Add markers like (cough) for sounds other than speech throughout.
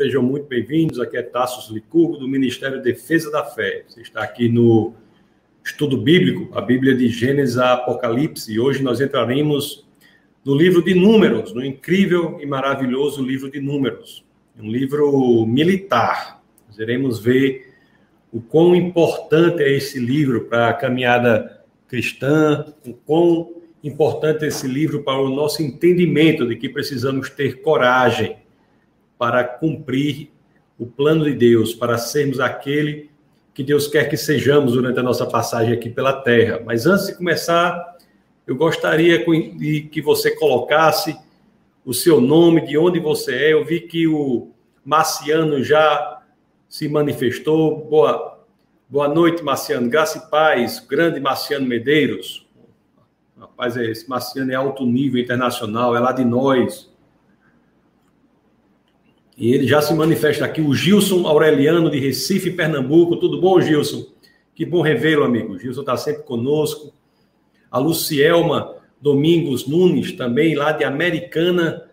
sejam muito bem-vindos. Aqui é Tassos Licurgo, do Ministério Defesa da Fé. Você está aqui no estudo bíblico, a Bíblia de Gênesis a Apocalipse, e hoje nós entraremos no livro de Números, no incrível e maravilhoso livro de Números, um livro militar. Nós iremos ver o quão importante é esse livro para a caminhada cristã, o quão importante é esse livro para o nosso entendimento de que precisamos ter coragem para cumprir o plano de Deus, para sermos aquele que Deus quer que sejamos durante a nossa passagem aqui pela terra. Mas antes de começar, eu gostaria de que você colocasse o seu nome, de onde você é. Eu vi que o Marciano já se manifestou. Boa, boa noite, Marciano. Graça e paz, grande Marciano Medeiros. Rapaz, esse Marciano é alto nível internacional, é lá de nós. E ele já se manifesta aqui, o Gilson Aureliano de Recife, Pernambuco. Tudo bom, Gilson? Que bom revê-lo, amigo. O Gilson está sempre conosco. A Lucielma Domingos Nunes, também lá de Americana,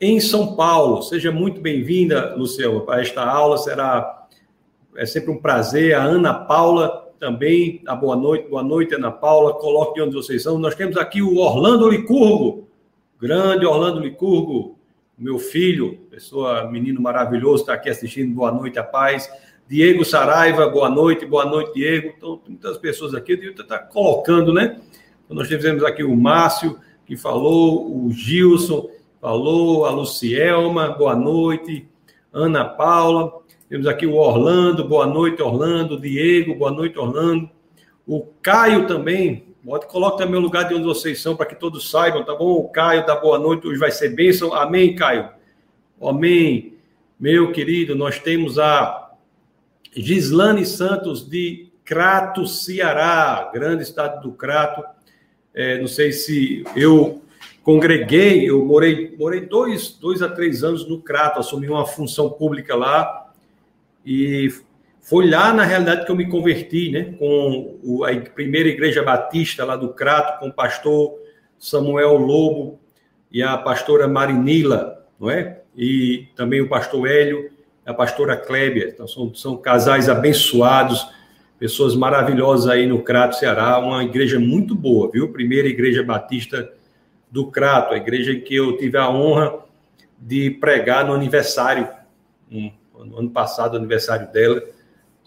em São Paulo. Seja muito bem-vinda, Lucielma, para esta aula. Será é sempre um prazer. A Ana Paula também. A boa noite, boa noite, Ana Paula. Coloque onde vocês são. Nós temos aqui o Orlando Licurgo. Grande Orlando Licurgo, meu filho, pessoa, menino maravilhoso, está aqui assistindo. Boa noite, a paz. Diego Saraiva, boa noite, boa noite, Diego. Então, muitas pessoas aqui, eu está colocando, né? Então, nós tivemos aqui o Márcio, que falou, o Gilson falou, a Lucielma, boa noite, Ana Paula. Temos aqui o Orlando, boa noite, Orlando. Diego, boa noite, Orlando. O Caio também, Pode colocar também o lugar de onde vocês são, para que todos saibam, tá bom? O Caio da boa noite, hoje vai ser bênção. Amém, Caio? Amém. Meu querido, nós temos a Gislane Santos de Crato, Ceará, grande estado do Crato. É, não sei se eu congreguei, eu morei, morei dois, dois a três anos no Crato, assumi uma função pública lá e foi lá, na realidade, que eu me converti, né? Com a primeira igreja batista lá do Crato, com o pastor Samuel Lobo e a pastora Marinila, não é? E também o pastor Hélio, a pastora Clébia. Então, são, são casais abençoados, pessoas maravilhosas aí no Crato, Ceará. Uma igreja muito boa, viu? Primeira igreja batista do Crato, a igreja em que eu tive a honra de pregar no aniversário, no ano passado, aniversário dela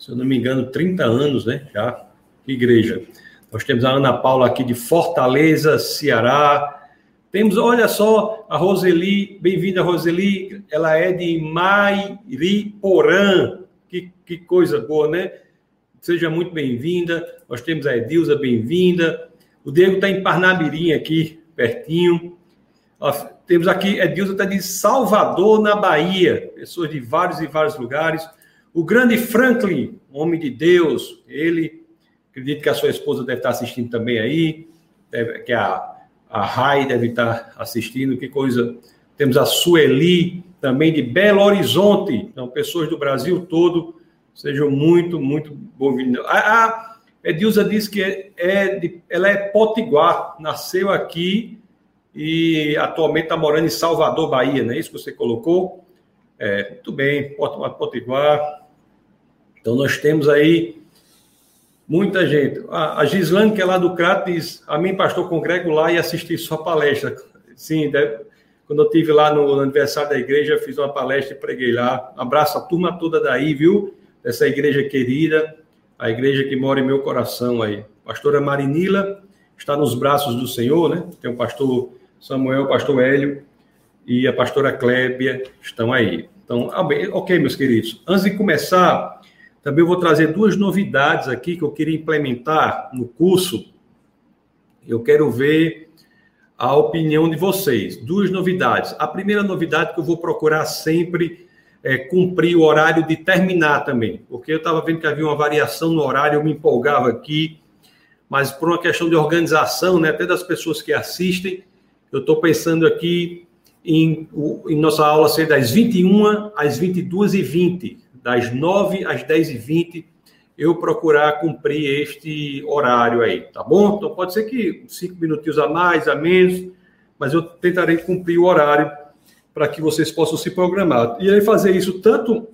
se eu não me engano, 30 anos, né? Já, igreja. Nós temos a Ana Paula aqui de Fortaleza, Ceará. Temos, olha só, a Roseli, bem-vinda, Roseli, ela é de Mairiporã. Que, que coisa boa, né? Seja muito bem-vinda. Nós temos a Edilza, bem-vinda. O Diego está em Parnabirim aqui, pertinho. temos aqui, Edilza está de Salvador, na Bahia. Pessoas de vários e vários lugares. O grande Franklin, homem de Deus, ele, acredito que a sua esposa deve estar assistindo também aí, deve, que a, a Rai deve estar assistindo, que coisa. Temos a Sueli, também de Belo Horizonte, então, pessoas do Brasil todo, sejam muito, muito bem-vindos. A, a Edilza disse que é, é de, ela é potiguar, nasceu aqui e atualmente está morando em Salvador, Bahia, não é isso que você colocou? É, muito bem, Potiguar, então, nós temos aí muita gente. A, Gislane, que é lá do Crato, diz: A mim, pastor, congrego lá e assisti sua palestra. Sim, deve, quando eu tive lá no aniversário da igreja, fiz uma palestra e preguei lá. Abraço a turma toda daí, viu? Dessa igreja querida, a igreja que mora em meu coração aí. Pastora Marinila está nos braços do Senhor, né? Tem o pastor Samuel, o pastor Hélio e a pastora Clébia estão aí. Então, ok, meus queridos. Antes de começar, também vou trazer duas novidades aqui que eu queria implementar no curso. Eu quero ver a opinião de vocês. Duas novidades. A primeira novidade que eu vou procurar sempre é cumprir o horário de terminar também, porque eu estava vendo que havia uma variação no horário, eu me empolgava aqui, mas por uma questão de organização, né, até das pessoas que assistem, eu estou pensando aqui em, em nossa aula ser das 21 às 22 e 20 das 9 às 10 e 20 eu procurar cumprir este horário aí, tá bom? Então pode ser que cinco minutinhos a mais, a menos, mas eu tentarei cumprir o horário para que vocês possam se programar. E aí fazer isso tanto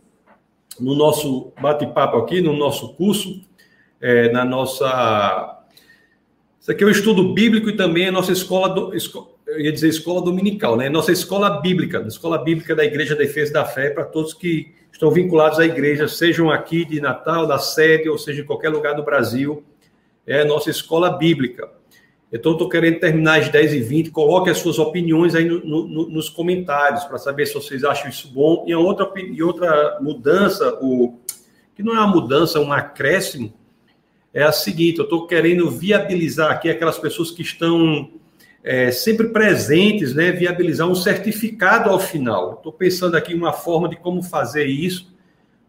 no nosso bate-papo aqui, no nosso curso, é, na nossa. Isso aqui é o estudo bíblico e também a nossa escola, do, eu ia dizer escola dominical, né? Nossa escola bíblica, escola bíblica da Igreja Defesa da Fé, para todos que estão vinculados à igreja, sejam aqui de Natal, da sede, ou seja, em qualquer lugar do Brasil. É a nossa escola bíblica. Então, estou querendo terminar às 10h20. Coloque as suas opiniões aí no, no, nos comentários para saber se vocês acham isso bom. E outra, e outra mudança, o, que não é uma mudança, é um acréscimo, é a seguinte: eu estou querendo viabilizar aqui aquelas pessoas que estão é, sempre presentes, né, viabilizar um certificado ao final. Estou pensando aqui uma forma de como fazer isso,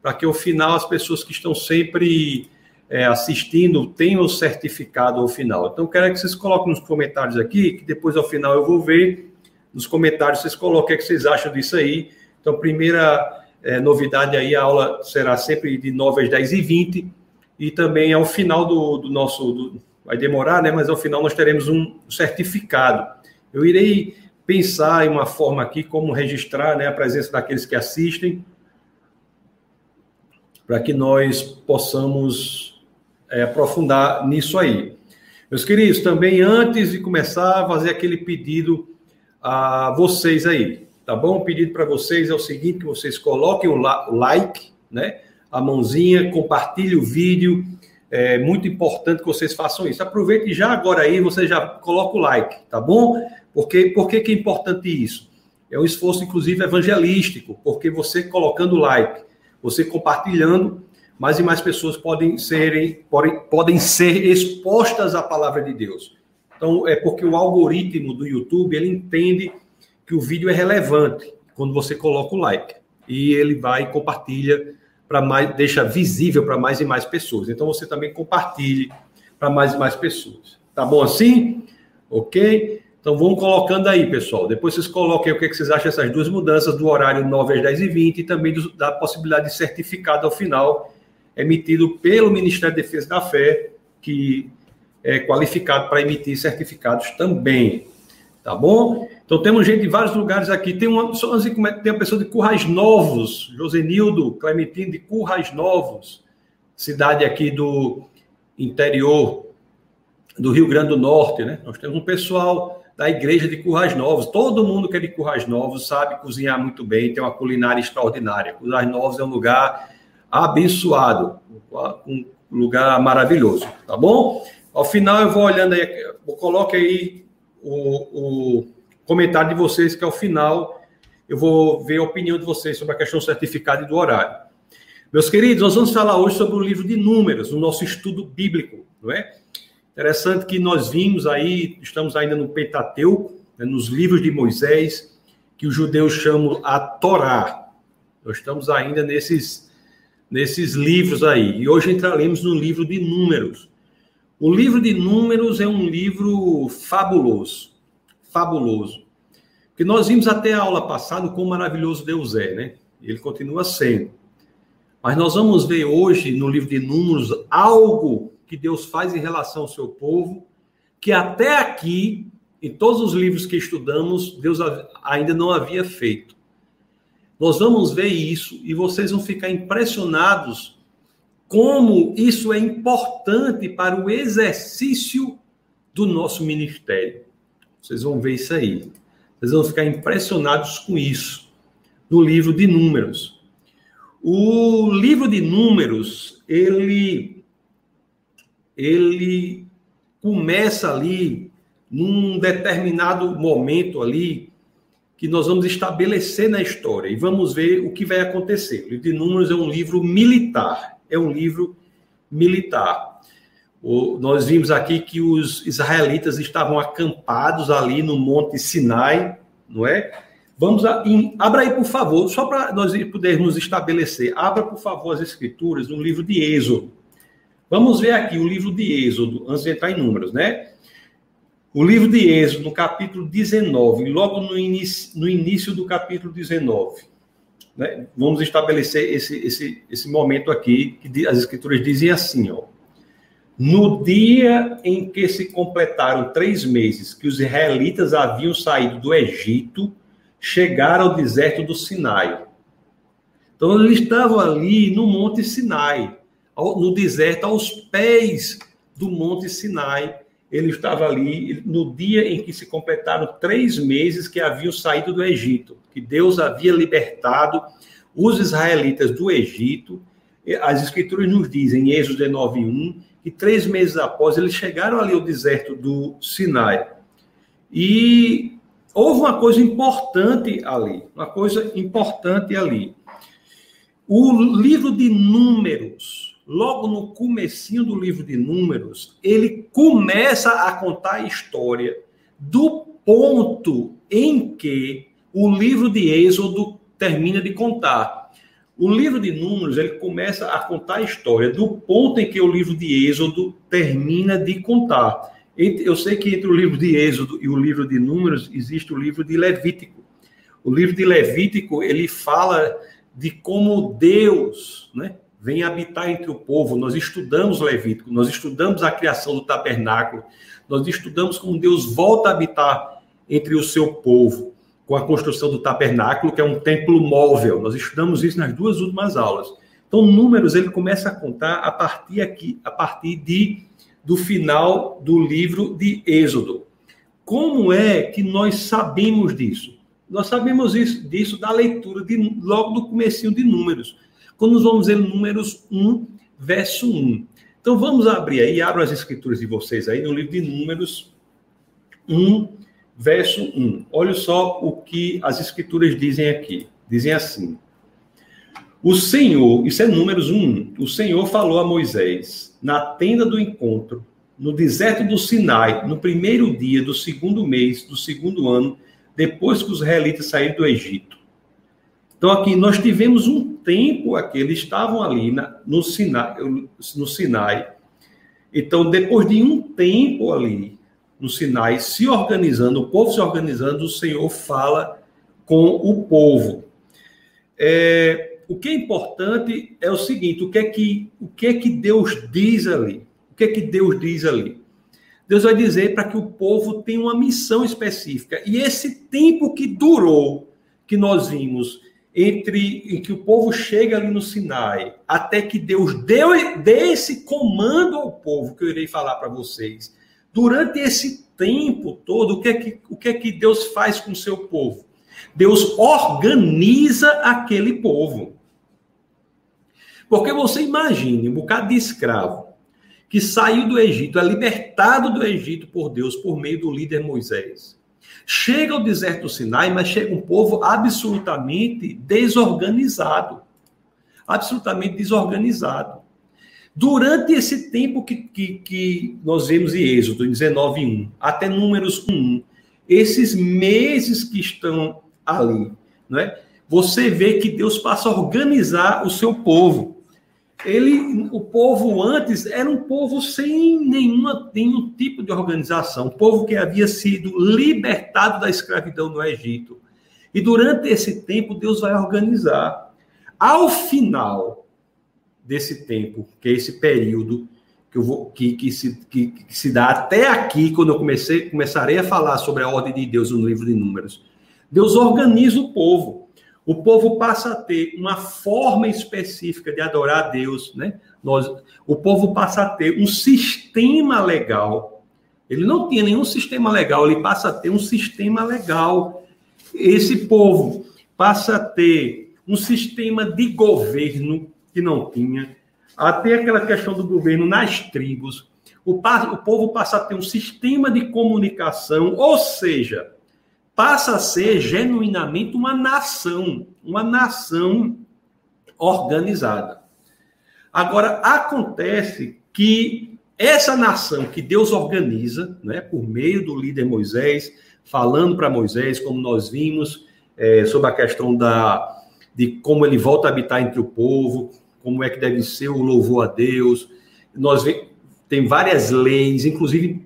para que ao final as pessoas que estão sempre é, assistindo tenham o certificado ao final. Então, quero que vocês coloquem nos comentários aqui, que depois ao final eu vou ver nos comentários, vocês coloquem o que vocês acham disso aí. Então, primeira é, novidade aí, a aula será sempre de 9 às 10 e 20 e também ao final do, do nosso, do, vai demorar, né? Mas ao final nós teremos um certificado. Eu irei pensar em uma forma aqui como registrar né, a presença daqueles que assistem, para que nós possamos é, aprofundar nisso aí. Meus queridos, também antes de começar fazer aquele pedido a vocês aí, tá bom? O pedido para vocês é o seguinte, que vocês coloquem o like, né? A mãozinha, compartilhe o vídeo, é muito importante que vocês façam isso. Aproveite já agora aí, você já coloca o like, tá bom? Porque, por que, é importante isso? É um esforço, inclusive, evangelístico, porque você colocando like, você compartilhando, mais e mais pessoas podem, serem, podem, podem ser expostas à palavra de Deus. Então, é porque o algoritmo do YouTube, ele entende que o vídeo é relevante quando você coloca o like. E ele vai e compartilha para mais, deixa visível para mais e mais pessoas. Então você também compartilhe para mais e mais pessoas. Tá bom assim? Ok? Então vamos colocando aí, pessoal. Depois vocês coloquem o que, vocês acham dessas duas mudanças do horário 9 às 10 e 20 e também do, da possibilidade de certificado ao final emitido pelo Ministério da Defesa da Fé, que é qualificado para emitir certificados também. Tá bom? Então temos gente de vários lugares aqui. Tem uma, assim, é tem uma pessoa de Currais Novos, Josenildo Clementino de Currais Novos, cidade aqui do interior do Rio Grande do Norte, né? Nós temos um pessoal da igreja de Currais Novos. Todo mundo que é de Currais Novos sabe cozinhar muito bem, tem uma culinária extraordinária. Currais Novos é um lugar abençoado, um lugar maravilhoso, tá bom? Ao final eu vou olhando aí, coloque aí o, o comentário de vocês, que ao final eu vou ver a opinião de vocês sobre a questão do certificado e do horário. Meus queridos, nós vamos falar hoje sobre o livro de Números, o nosso estudo bíblico, não é? Interessante que nós vimos aí, estamos ainda no Pentateuco, né, nos livros de Moisés, que os judeus chamam a Torá. Nós estamos ainda nesses, nesses livros aí. E hoje entraremos no livro de Números. O livro de Números é um livro fabuloso fabuloso. Porque nós vimos até a aula passada quão maravilhoso Deus é, né? Ele continua sendo. Mas nós vamos ver hoje, no livro de Números, algo que Deus faz em relação ao seu povo, que até aqui, em todos os livros que estudamos, Deus ainda não havia feito. Nós vamos ver isso e vocês vão ficar impressionados como isso é importante para o exercício do nosso ministério. Vocês vão ver isso aí. Vocês vão ficar impressionados com isso. No livro de Números. O livro de Números, ele, ele começa ali num determinado momento ali que nós vamos estabelecer na história e vamos ver o que vai acontecer. O livro de Números é um livro militar, é um livro militar. O, nós vimos aqui que os israelitas estavam acampados ali no Monte Sinai, não é? Vamos a, em, abra aí, por favor, só para nós podermos estabelecer. Abra, por favor, as escrituras no livro de Êxodo. Vamos ver aqui o livro de Êxodo, antes de entrar em números, né? O livro de Êxodo, no capítulo 19, logo no início, no início do capítulo 19. Né? Vamos estabelecer esse, esse, esse momento aqui, que as escrituras dizem assim, ó. No dia em que se completaram três meses que os israelitas haviam saído do Egito, chegaram ao deserto do Sinai. Então, eles estavam ali no Monte Sinai, no deserto, aos pés do Monte Sinai. Ele estava ali no dia em que se completaram três meses que haviam saído do Egito, que Deus havia libertado os israelitas do Egito. As escrituras nos dizem, em Êxodo 19, 1, que três meses após eles chegaram ali ao deserto do Sinai. E houve uma coisa importante ali, uma coisa importante ali. O livro de Números, logo no comecinho do livro de Números, ele começa a contar a história do ponto em que o livro de Êxodo termina de contar. O livro de Números, ele começa a contar a história do ponto em que o livro de Êxodo termina de contar. Eu sei que entre o livro de Êxodo e o livro de Números existe o livro de Levítico. O livro de Levítico, ele fala de como Deus né, vem habitar entre o povo. Nós estudamos Levítico, nós estudamos a criação do tabernáculo, nós estudamos como Deus volta a habitar entre o seu povo com a construção do tabernáculo, que é um templo móvel. Nós estudamos isso nas duas últimas aulas. Então, números ele começa a contar a partir aqui, a partir de do final do livro de Êxodo. Como é que nós sabemos disso? Nós sabemos isso, disso da leitura de, logo do comecinho de Números. Quando nós vamos ler Números 1, verso 1. Então vamos abrir aí, abram as escrituras de vocês aí no livro de Números 1, verso 1. Olha só o que as escrituras dizem aqui. Dizem assim: O Senhor, isso é Números 1, o Senhor falou a Moisés na tenda do encontro, no deserto do Sinai, no primeiro dia do segundo mês do segundo ano depois que os israelitas saíram do Egito. Então, aqui nós tivemos um tempo aqui, eles estavam ali na, no, Sinai, no Sinai. Então, depois de um tempo ali no Sinai, se organizando, o povo se organizando, o Senhor fala com o povo. É, o que é importante é o seguinte: o que é que, o que, é que Deus diz ali? O que é que Deus diz ali? Deus vai dizer para que o povo tenha uma missão específica. E esse tempo que durou, que nós vimos, entre em que o povo chega ali no Sinai, até que Deus deu, dê esse comando ao povo, que eu irei falar para vocês. Durante esse tempo todo, o que, é que, o que é que Deus faz com o seu povo? Deus organiza aquele povo. Porque você imagine um bocado de escravo que saiu do Egito, é libertado do Egito por Deus por meio do líder Moisés. Chega ao deserto do Sinai, mas chega um povo absolutamente desorganizado. Absolutamente desorganizado. Durante esse tempo que, que, que nós vemos em Êxodo 19:1 até Números 1, esses meses que estão ali, não é? Você vê que Deus passa a organizar o seu povo ele, o povo antes era um povo sem nenhuma, nenhum tipo de organização, um povo que havia sido libertado da escravidão no Egito. E durante esse tempo, Deus vai organizar. Ao final desse tempo, que é esse período que, eu vou, que, que, se, que, que se dá até aqui, quando eu comecei, começarei a falar sobre a ordem de Deus no livro de Números, Deus organiza o povo o povo passa a ter uma forma específica de adorar a Deus, né? Nós, o povo passa a ter um sistema legal. Ele não tinha nenhum sistema legal, ele passa a ter um sistema legal. Esse povo passa a ter um sistema de governo que não tinha, até aquela questão do governo nas tribos. O, o povo passa a ter um sistema de comunicação, ou seja, passa a ser genuinamente uma nação, uma nação organizada. Agora, acontece que essa nação que Deus organiza, né, por meio do líder Moisés, falando para Moisés, como nós vimos, é, sobre a questão da, de como ele volta a habitar entre o povo, como é que deve ser o louvor a Deus. Nós tem várias leis, inclusive,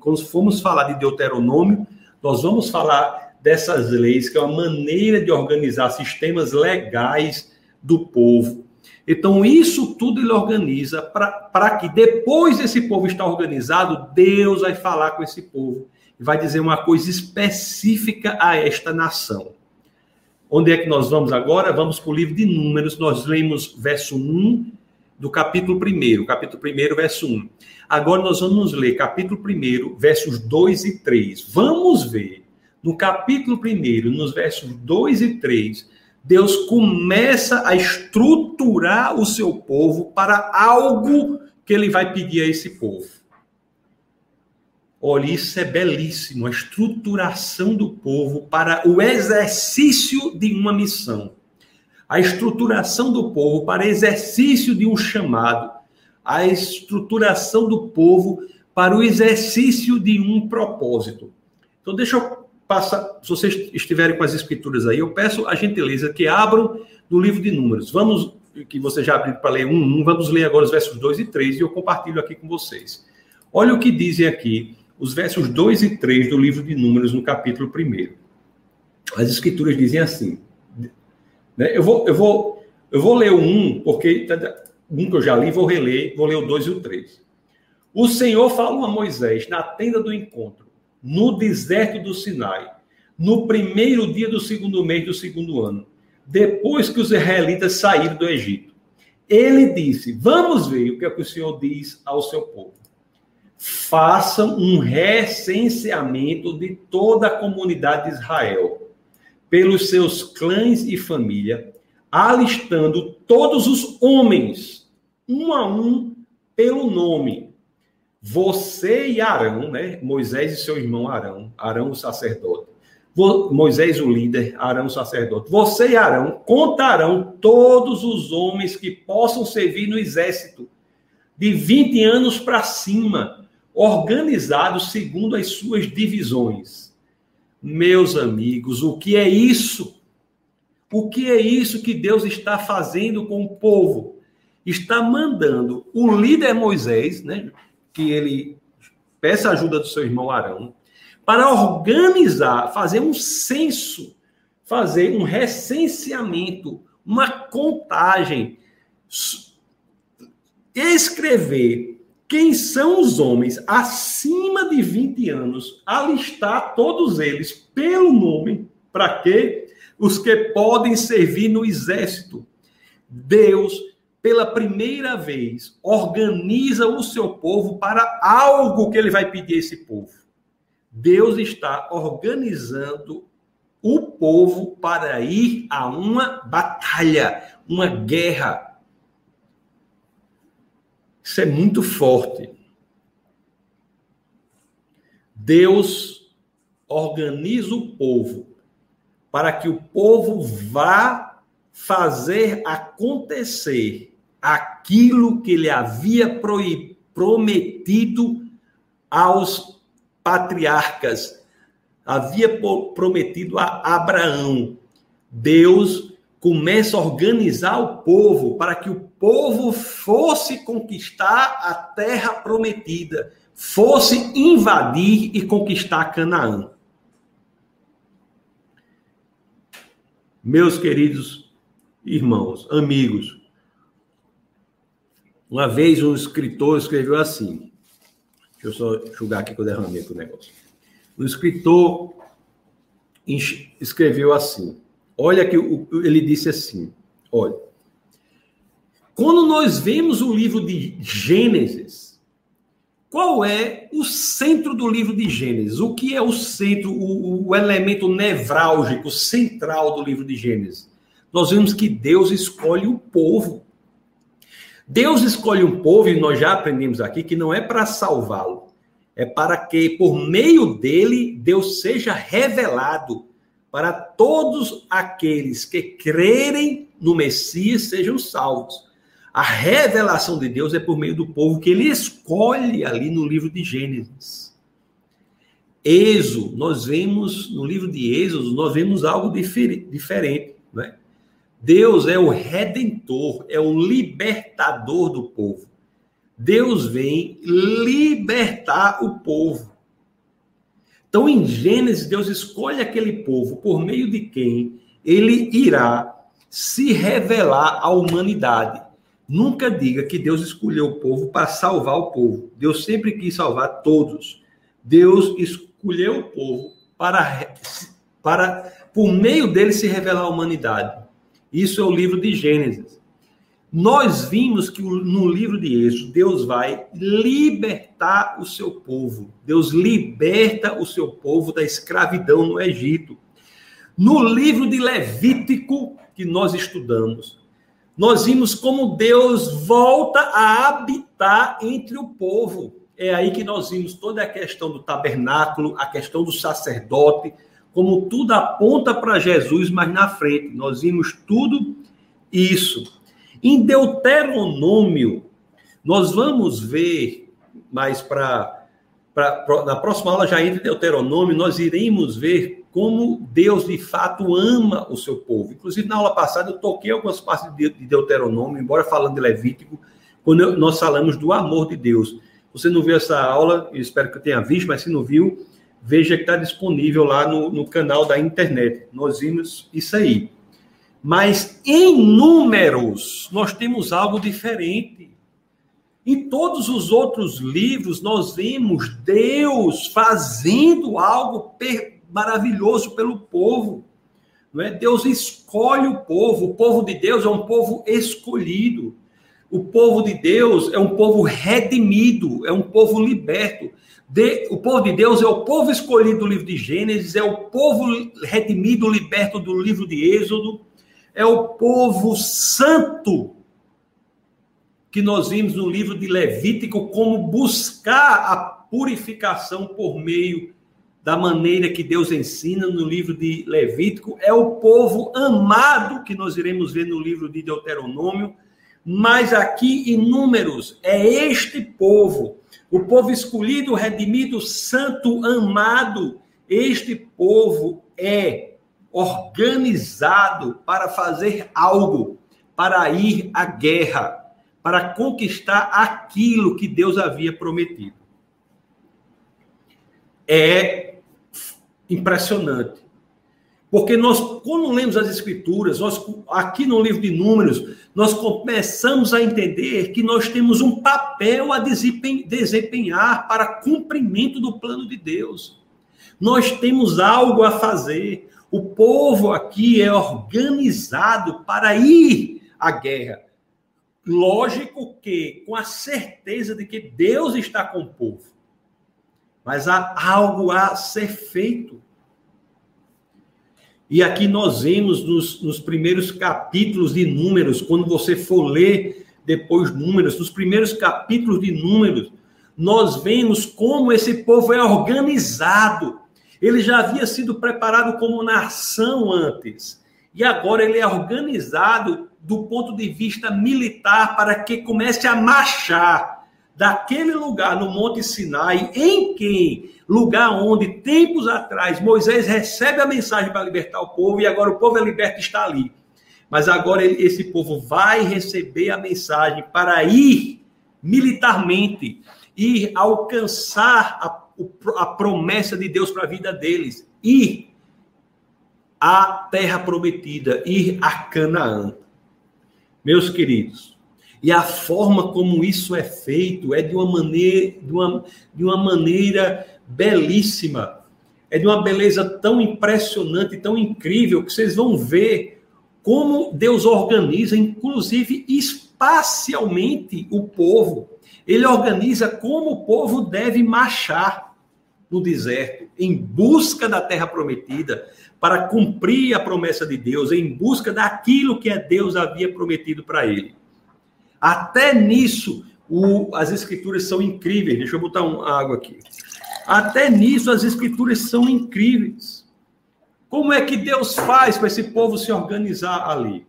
quando formos falar de Deuteronômio, nós vamos falar dessas leis, que é uma maneira de organizar sistemas legais do povo. Então, isso tudo ele organiza para que depois desse povo estar organizado, Deus vai falar com esse povo e vai dizer uma coisa específica a esta nação. Onde é que nós vamos agora? Vamos para o livro de Números, nós lemos verso 1 do capítulo 1, capítulo 1, verso 1. Agora nós vamos ler capítulo 1, versos 2 e 3. Vamos ver, no capítulo 1, nos versos 2 e 3, Deus começa a estruturar o seu povo para algo que ele vai pedir a esse povo. Olha, isso é belíssimo, a estruturação do povo para o exercício de uma missão. A estruturação do povo para exercício de um chamado. A estruturação do povo para o exercício de um propósito. Então, deixa eu passar, se vocês estiverem com as escrituras aí, eu peço a gentileza que abram no livro de Números. Vamos, que você já abriu para ler um, um, vamos ler agora os versos 2 e 3 e eu compartilho aqui com vocês. Olha o que dizem aqui os versos 2 e 3 do livro de Números, no capítulo 1. As escrituras dizem assim. Né? Eu, vou, eu, vou, eu vou ler o 1, porque um que eu já li, vou reler, vou ler o 2 e o 3. O Senhor falou a Moisés na tenda do encontro, no deserto do Sinai, no primeiro dia do segundo mês do segundo ano, depois que os israelitas saíram do Egito. Ele disse: Vamos ver o que, é que o Senhor diz ao seu povo façam um recenseamento de toda a comunidade de Israel, pelos seus clãs e família, alistando todos os homens, um a um, pelo nome. Você e Arão, né? Moisés e seu irmão Arão, Arão o sacerdote. Moisés o líder, Arão o sacerdote. Você e Arão contarão todos os homens que possam servir no exército, de 20 anos para cima, organizados segundo as suas divisões. Meus amigos, o que é isso? O que é isso que Deus está fazendo com o povo? Está mandando o líder Moisés, né, que ele peça ajuda do seu irmão Arão, para organizar, fazer um censo, fazer um recenseamento, uma contagem, escrever quem são os homens acima de 20 anos, alistar todos eles pelo nome, para quê? Os que podem servir no exército. Deus, pela primeira vez, organiza o seu povo para algo que ele vai pedir a esse povo. Deus está organizando o povo para ir a uma batalha, uma guerra, isso é muito forte. Deus organiza o povo para que o povo vá fazer acontecer aquilo que ele havia prometido aos patriarcas, havia prometido a Abraão. Deus começa a organizar o povo para que o povo fosse conquistar a terra prometida, fosse invadir e conquistar Canaã. Meus queridos irmãos, amigos, uma vez um escritor escreveu assim. Deixa eu só julgar aqui que eu derramei o negócio. O escritor escreveu assim. Olha que ele disse assim: olha, quando nós vemos o livro de Gênesis, qual é o centro do livro de Gênesis? O que é o centro, o, o elemento nevrálgico, central do livro de Gênesis? Nós vemos que Deus escolhe o povo. Deus escolhe um povo, e nós já aprendemos aqui, que não é para salvá-lo, é para que, por meio dele, Deus seja revelado para todos aqueles que crerem no Messias sejam salvos. A revelação de Deus é por meio do povo que ele escolhe ali no livro de Gênesis. Êxodo, nós vemos no livro de Êxodo, nós vemos algo diferente, né? Deus é o redentor, é o libertador do povo. Deus vem libertar o povo. Então, em Gênesis, Deus escolhe aquele povo por meio de quem ele irá se revelar à humanidade. Nunca diga que Deus escolheu o povo para salvar o povo. Deus sempre quis salvar todos. Deus escolheu o povo para, para, por meio dele, se revelar à humanidade. Isso é o livro de Gênesis. Nós vimos que no livro de Êxodo, Deus vai libertar o seu povo. Deus liberta o seu povo da escravidão no Egito. No livro de Levítico, que nós estudamos, nós vimos como Deus volta a habitar entre o povo. É aí que nós vimos toda a questão do tabernáculo, a questão do sacerdote, como tudo aponta para Jesus, mas na frente. Nós vimos tudo isso. Em Deuteronômio, nós vamos ver, mas para na próxima aula já entra Deuteronômio, nós iremos ver como Deus de fato ama o seu povo. Inclusive, na aula passada, eu toquei algumas partes de Deuteronômio, embora falando de Levítico, quando nós falamos do amor de Deus. Você não viu essa aula, eu espero que eu tenha visto, mas se não viu, veja que está disponível lá no, no canal da internet. Nós vimos isso aí. Mas em números, nós temos algo diferente. Em todos os outros livros, nós vemos Deus fazendo algo maravilhoso pelo povo. Não é? Deus escolhe o povo. O povo de Deus é um povo escolhido. O povo de Deus é um povo redimido, é um povo liberto. De, o povo de Deus é o povo escolhido do livro de Gênesis, é o povo redimido, liberto do livro de Êxodo, é o povo santo que nós vimos no livro de Levítico como buscar a purificação por meio da maneira que Deus ensina no livro de Levítico, é o povo amado que nós iremos ver no livro de Deuteronômio, mas aqui em números é este povo, o povo escolhido, redimido, santo, amado, este povo é organizado para fazer algo, para ir à guerra, para conquistar aquilo que Deus havia prometido. É impressionante. Porque nós, quando lemos as Escrituras, nós, aqui no livro de Números, nós começamos a entender que nós temos um papel a desempenhar para cumprimento do plano de Deus. Nós temos algo a fazer. O povo aqui é organizado para ir à guerra. Lógico que com a certeza de que Deus está com o povo. Mas há algo a ser feito. E aqui nós vemos nos, nos primeiros capítulos de Números, quando você for ler depois Números, nos primeiros capítulos de Números, nós vemos como esse povo é organizado ele já havia sido preparado como nação antes. E agora ele é organizado do ponto de vista militar para que comece a marchar daquele lugar no Monte Sinai, em que lugar onde tempos atrás Moisés recebe a mensagem para libertar o povo e agora o povo é liberto está ali. Mas agora esse povo vai receber a mensagem para ir militarmente, ir alcançar a a promessa de Deus para a vida deles, ir à terra prometida, ir a Canaã. Meus queridos, e a forma como isso é feito é de uma maneira, de uma, de uma maneira belíssima. É de uma beleza tão impressionante, tão incrível, que vocês vão ver como Deus organiza, inclusive espacialmente, o povo. Ele organiza como o povo deve marchar no deserto, em busca da terra prometida, para cumprir a promessa de Deus, em busca daquilo que Deus havia prometido para ele. Até nisso, o, as escrituras são incríveis. Deixa eu botar uma água aqui. Até nisso, as escrituras são incríveis. Como é que Deus faz para esse povo se organizar ali?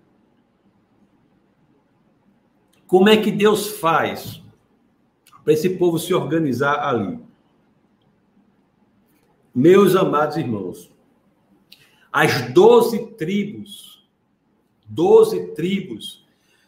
Como é que Deus faz para esse povo se organizar ali? Meus amados irmãos, as doze tribos, doze tribos,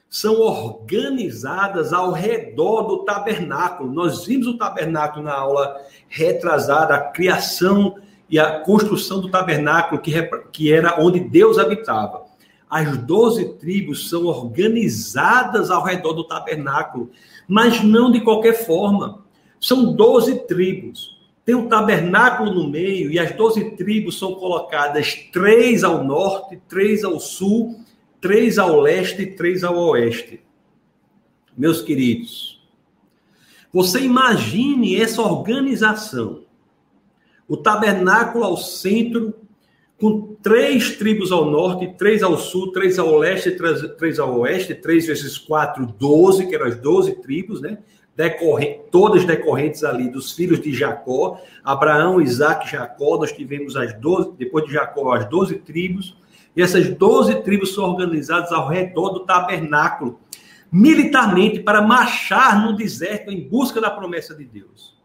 são organizadas ao redor do tabernáculo. Nós vimos o tabernáculo na aula retrasada, a criação e a construção do tabernáculo, que, que era onde Deus habitava. As doze tribos são organizadas ao redor do tabernáculo, mas não de qualquer forma. São doze tribos tem um tabernáculo no meio e as doze tribos são colocadas três ao norte, três ao sul, três ao leste e três ao oeste. Meus queridos, você imagine essa organização. O tabernáculo ao centro, com três tribos ao norte, três ao sul, três ao leste, três, três ao oeste, três vezes quatro, doze, que eram as doze tribos, né? Todas decorrentes ali dos filhos de Jacó, Abraão, Isaac, Jacó, nós tivemos as 12, depois de Jacó, as 12 tribos, e essas 12 tribos são organizadas ao redor do tabernáculo, militarmente, para marchar no deserto em busca da promessa de Deus.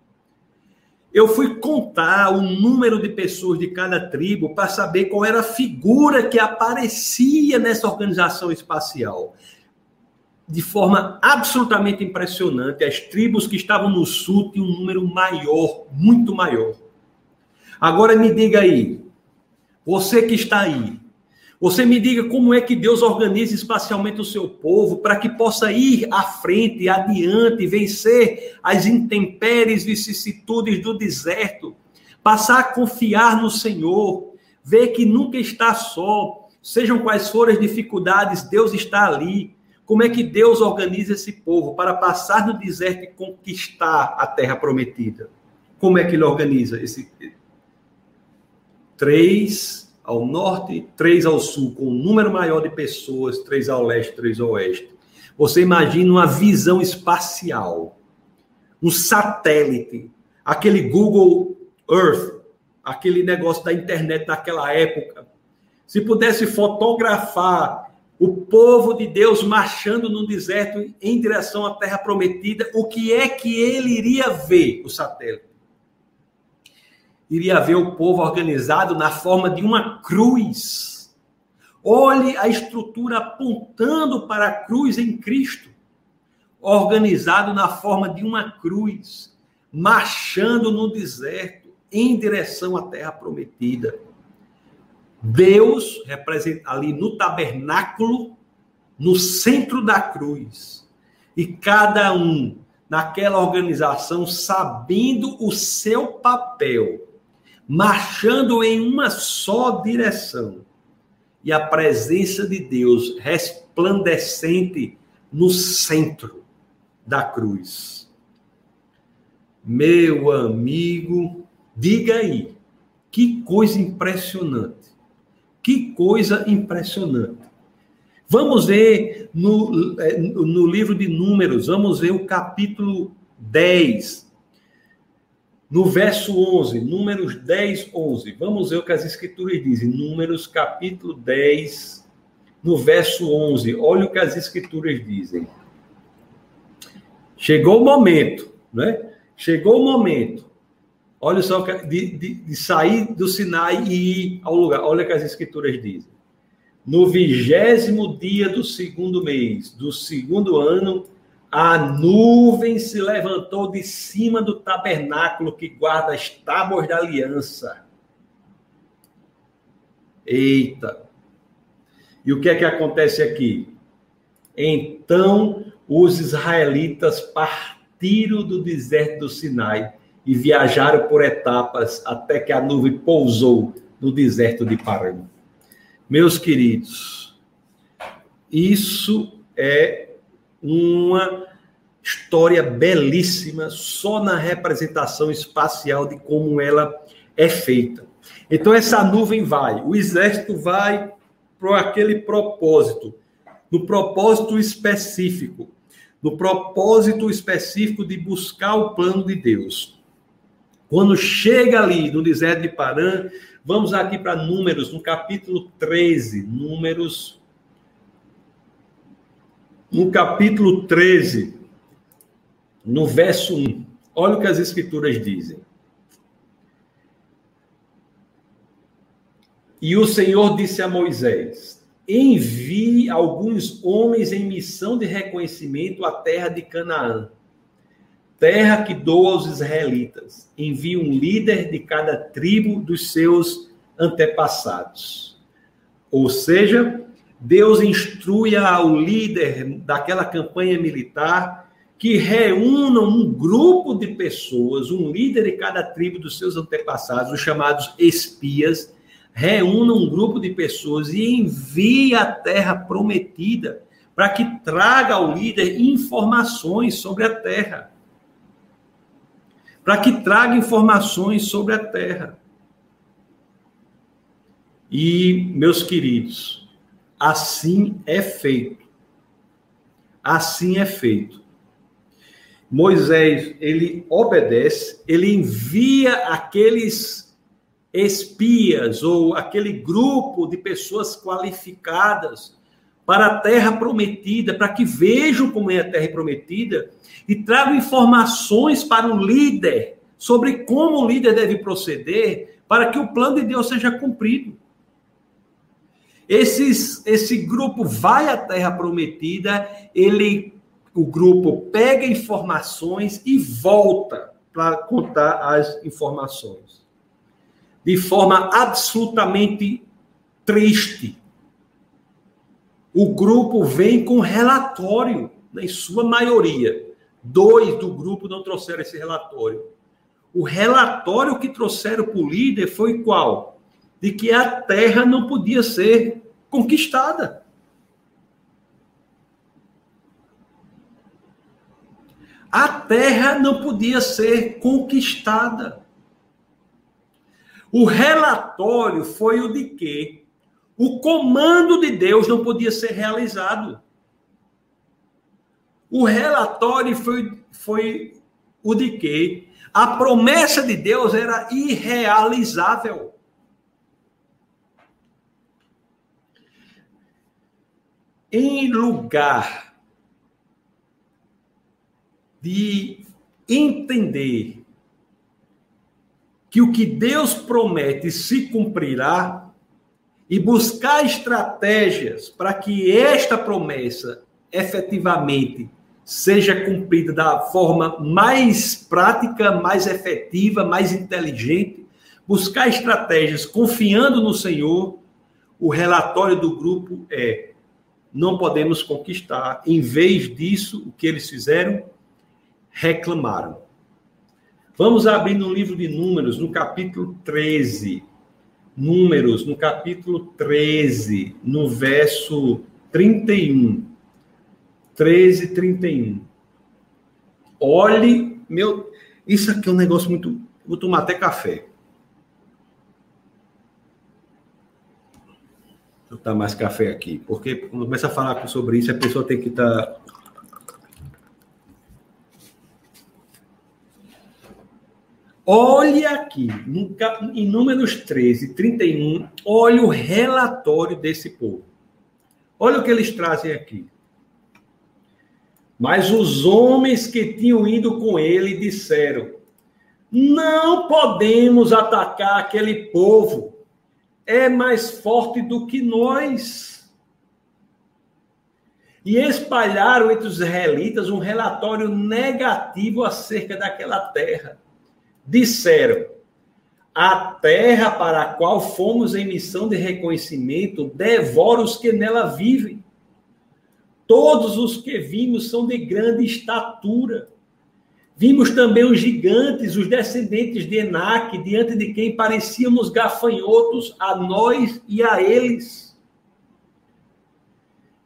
Eu fui contar o número de pessoas de cada tribo para saber qual era a figura que aparecia nessa organização espacial de forma absolutamente impressionante. As tribos que estavam no sul tinham um número maior, muito maior. Agora me diga aí, você que está aí, você me diga como é que Deus organiza espacialmente o seu povo para que possa ir à frente, adiante, vencer as intempéries, vicissitudes do deserto, passar a confiar no Senhor, ver que nunca está só, sejam quais forem as dificuldades, Deus está ali. Como é que Deus organiza esse povo para passar no deserto e conquistar a terra prometida? Como é que ele organiza esse três ao norte, três ao sul, com um número maior de pessoas, três ao leste, três ao oeste. Você imagina uma visão espacial, um satélite, aquele Google Earth, aquele negócio da internet daquela época. Se pudesse fotografar o povo de Deus marchando no deserto em direção à terra prometida, o que é que ele iria ver, o satélite? Iria ver o povo organizado na forma de uma cruz. Olhe a estrutura apontando para a cruz em Cristo, organizado na forma de uma cruz, marchando no deserto em direção à terra prometida. Deus representa ali no tabernáculo, no centro da cruz. E cada um naquela organização sabendo o seu papel, marchando em uma só direção. E a presença de Deus resplandecente no centro da cruz. Meu amigo, diga aí, que coisa impressionante. Que coisa impressionante. Vamos ver no, é, no livro de Números, vamos ver o capítulo 10, no verso 11, Números 10, 11. Vamos ver o que as Escrituras dizem. Números, capítulo 10, no verso 11. Olha o que as Escrituras dizem. Chegou o momento, né? Chegou o momento Olha só, de, de, de, sair do Sinai e ir ao lugar. Olha o que as escrituras dizem. No vigésimo dia do segundo mês, do segundo ano, a nuvem se levantou de cima do tabernáculo que guarda as tábuas da aliança. Eita! E o que é que acontece aqui? Então os israelitas partiram do deserto do Sinai e viajaram por etapas até que a nuvem pousou no deserto de Paran. Meus queridos, isso é uma história belíssima só na representação espacial de como ela é feita. Então essa nuvem vai, o exército vai para aquele propósito, no propósito específico, no propósito específico de buscar o plano de Deus. Quando chega ali no deserto de Parã, vamos aqui para Números, no capítulo 13, Números. No capítulo 13, no verso 1, olha o que as Escrituras dizem. E o Senhor disse a Moisés: Envie alguns homens em missão de reconhecimento à terra de Canaã terra que dou aos israelitas. Envie um líder de cada tribo dos seus antepassados. Ou seja, Deus instrui ao líder daquela campanha militar que reúnam um grupo de pessoas, um líder de cada tribo dos seus antepassados, os chamados espias, reúna um grupo de pessoas e envie a terra prometida para que traga ao líder informações sobre a terra. Para que traga informações sobre a terra. E, meus queridos, assim é feito. Assim é feito. Moisés, ele obedece, ele envia aqueles espias ou aquele grupo de pessoas qualificadas para a terra prometida, para que vejam como é a terra prometida e tragam informações para o líder sobre como o líder deve proceder para que o plano de Deus seja cumprido. Esses, esse grupo vai à terra prometida, ele, o grupo pega informações e volta para contar as informações. De forma absolutamente triste, o grupo vem com relatório, em sua maioria. Dois do grupo não trouxeram esse relatório. O relatório que trouxeram para o líder foi qual? De que a terra não podia ser conquistada. A terra não podia ser conquistada. O relatório foi o de que o comando de Deus não podia ser realizado. O relatório foi, foi o de que a promessa de Deus era irrealizável. Em lugar de entender que o que Deus promete se cumprirá, e buscar estratégias para que esta promessa efetivamente seja cumprida da forma mais prática, mais efetiva, mais inteligente, buscar estratégias confiando no Senhor, o relatório do grupo é: não podemos conquistar. Em vez disso, o que eles fizeram? Reclamaram. Vamos abrir no livro de Números, no capítulo 13. Números, no capítulo 13, no verso 31. 13, 31. Olhe, meu. Isso aqui é um negócio muito. Vou tomar até café. Vou botar mais café aqui, porque quando começa a falar sobre isso, a pessoa tem que estar tá Olhe aqui, em Números 13, 31, olhe o relatório desse povo. Olha o que eles trazem aqui. Mas os homens que tinham ido com ele disseram: Não podemos atacar aquele povo, é mais forte do que nós. E espalharam entre os israelitas um relatório negativo acerca daquela terra disseram: a terra para a qual fomos em missão de reconhecimento devora os que nela vivem. Todos os que vimos são de grande estatura. Vimos também os gigantes, os descendentes de Enaque, diante de quem parecíamos gafanhotos a nós e a eles.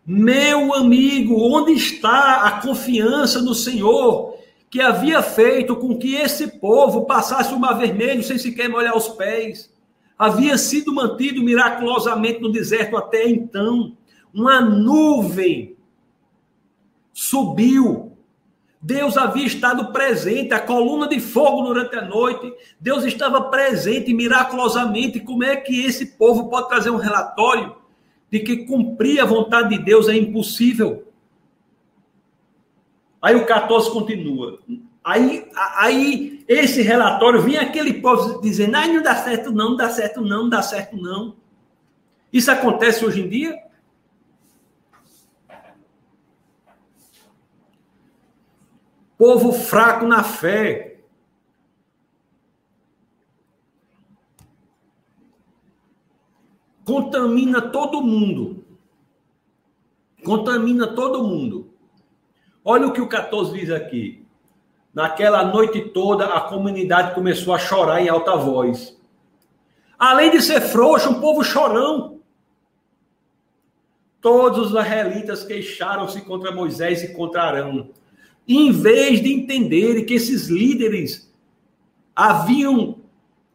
Meu amigo, onde está a confiança no Senhor? Que havia feito com que esse povo passasse o mar vermelho sem sequer molhar os pés. Havia sido mantido miraculosamente no deserto até então. Uma nuvem subiu. Deus havia estado presente, a coluna de fogo durante a noite. Deus estava presente miraculosamente. Como é que esse povo pode trazer um relatório de que cumprir a vontade de Deus é impossível? Aí o 14 continua. Aí, aí esse relatório vinha aquele povo dizendo: não dá certo, não, não dá certo, não, não dá certo, não. Isso acontece hoje em dia? Povo fraco na fé. Contamina todo mundo. Contamina todo mundo. Olha o que o 14 diz aqui. Naquela noite toda, a comunidade começou a chorar em alta voz. Além de ser frouxo, um povo chorão. Todos os israelitas queixaram-se contra Moisés e contra Arão. em vez de entenderem que esses líderes haviam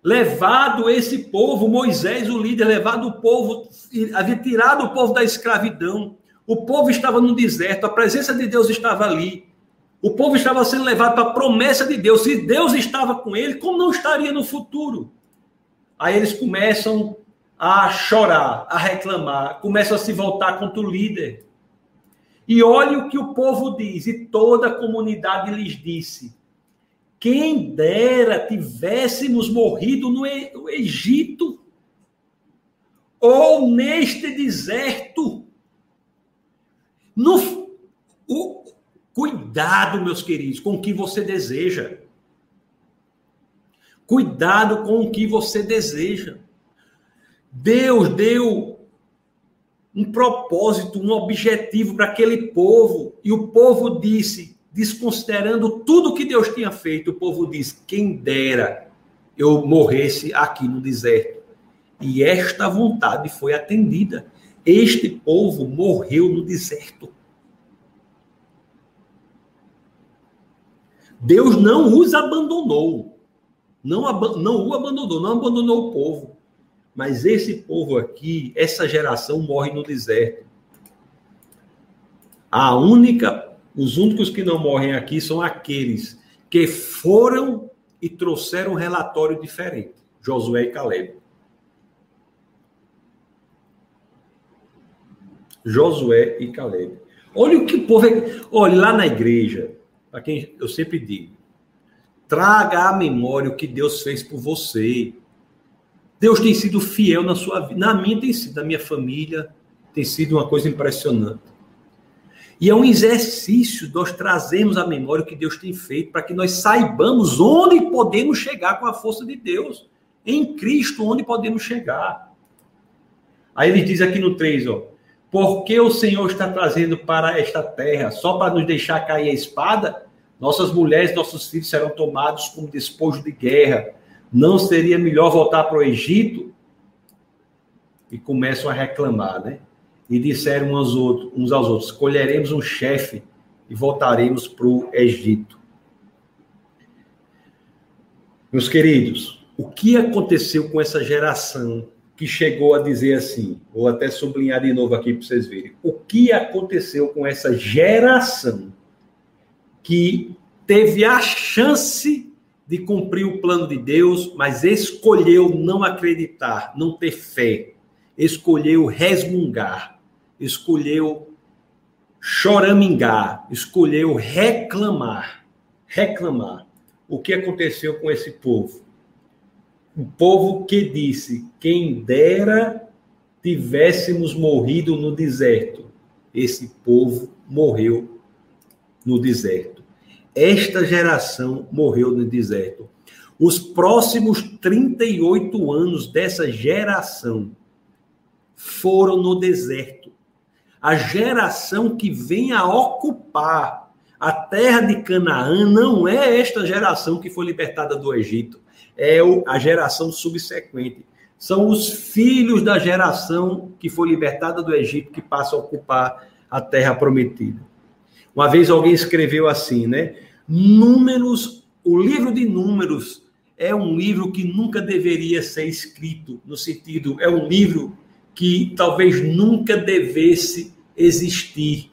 levado esse povo, Moisés, o líder, levado o povo, havia tirado o povo da escravidão. O povo estava no deserto, a presença de Deus estava ali. O povo estava sendo levado para a promessa de Deus. Se Deus estava com ele, como não estaria no futuro? Aí eles começam a chorar, a reclamar, começam a se voltar contra o líder. E olhe o que o povo diz, e toda a comunidade lhes disse: quem dera tivéssemos morrido no Egito ou neste deserto. No, o, cuidado, meus queridos, com o que você deseja. Cuidado com o que você deseja. Deus deu um propósito, um objetivo para aquele povo, e o povo disse: desconsiderando tudo que Deus tinha feito, o povo diz: quem dera eu morresse aqui no deserto. E esta vontade foi atendida. Este povo morreu no deserto. Deus não os abandonou. Não, não o abandonou, não abandonou o povo. Mas esse povo aqui, essa geração morre no deserto. A única os únicos que não morrem aqui são aqueles que foram e trouxeram um relatório diferente. Josué e Caleb. Josué e Caleb. Olha o que o povo. É... Olha, lá na igreja, para quem eu sempre digo, traga à memória o que Deus fez por você. Deus tem sido fiel na sua vida. Na minha tem sido, na minha família, tem sido uma coisa impressionante. E é um exercício nós trazemos à memória o que Deus tem feito para que nós saibamos onde podemos chegar com a força de Deus. Em Cristo, onde podemos chegar. Aí ele diz aqui no 3, ó. Porque o Senhor está trazendo para esta terra só para nos deixar cair a espada? Nossas mulheres, nossos filhos serão tomados como despojo de guerra. Não seria melhor voltar para o Egito? E começam a reclamar, né? e disseram uns, aos outros: escolheremos um chefe e voltaremos para o Egito. Meus queridos, o que aconteceu com essa geração que chegou a dizer assim? Vou até sublinhar de novo aqui para vocês verem. O que aconteceu com essa geração que teve a chance de cumprir o plano de Deus, mas escolheu não acreditar, não ter fé, escolheu resmungar, escolheu choramingar, escolheu reclamar. Reclamar. O que aconteceu com esse povo? O povo que disse: quem dera tivéssemos morrido no deserto. Esse povo morreu no deserto. Esta geração morreu no deserto. Os próximos 38 anos dessa geração foram no deserto a geração que vem a ocupar a terra de Canaã não é esta geração que foi libertada do Egito, é a geração subsequente. São os filhos da geração que foi libertada do Egito que passa a ocupar a terra prometida. Uma vez alguém escreveu assim, né? Números, o livro de Números é um livro que nunca deveria ser escrito, no sentido, é um livro que talvez nunca devesse existir.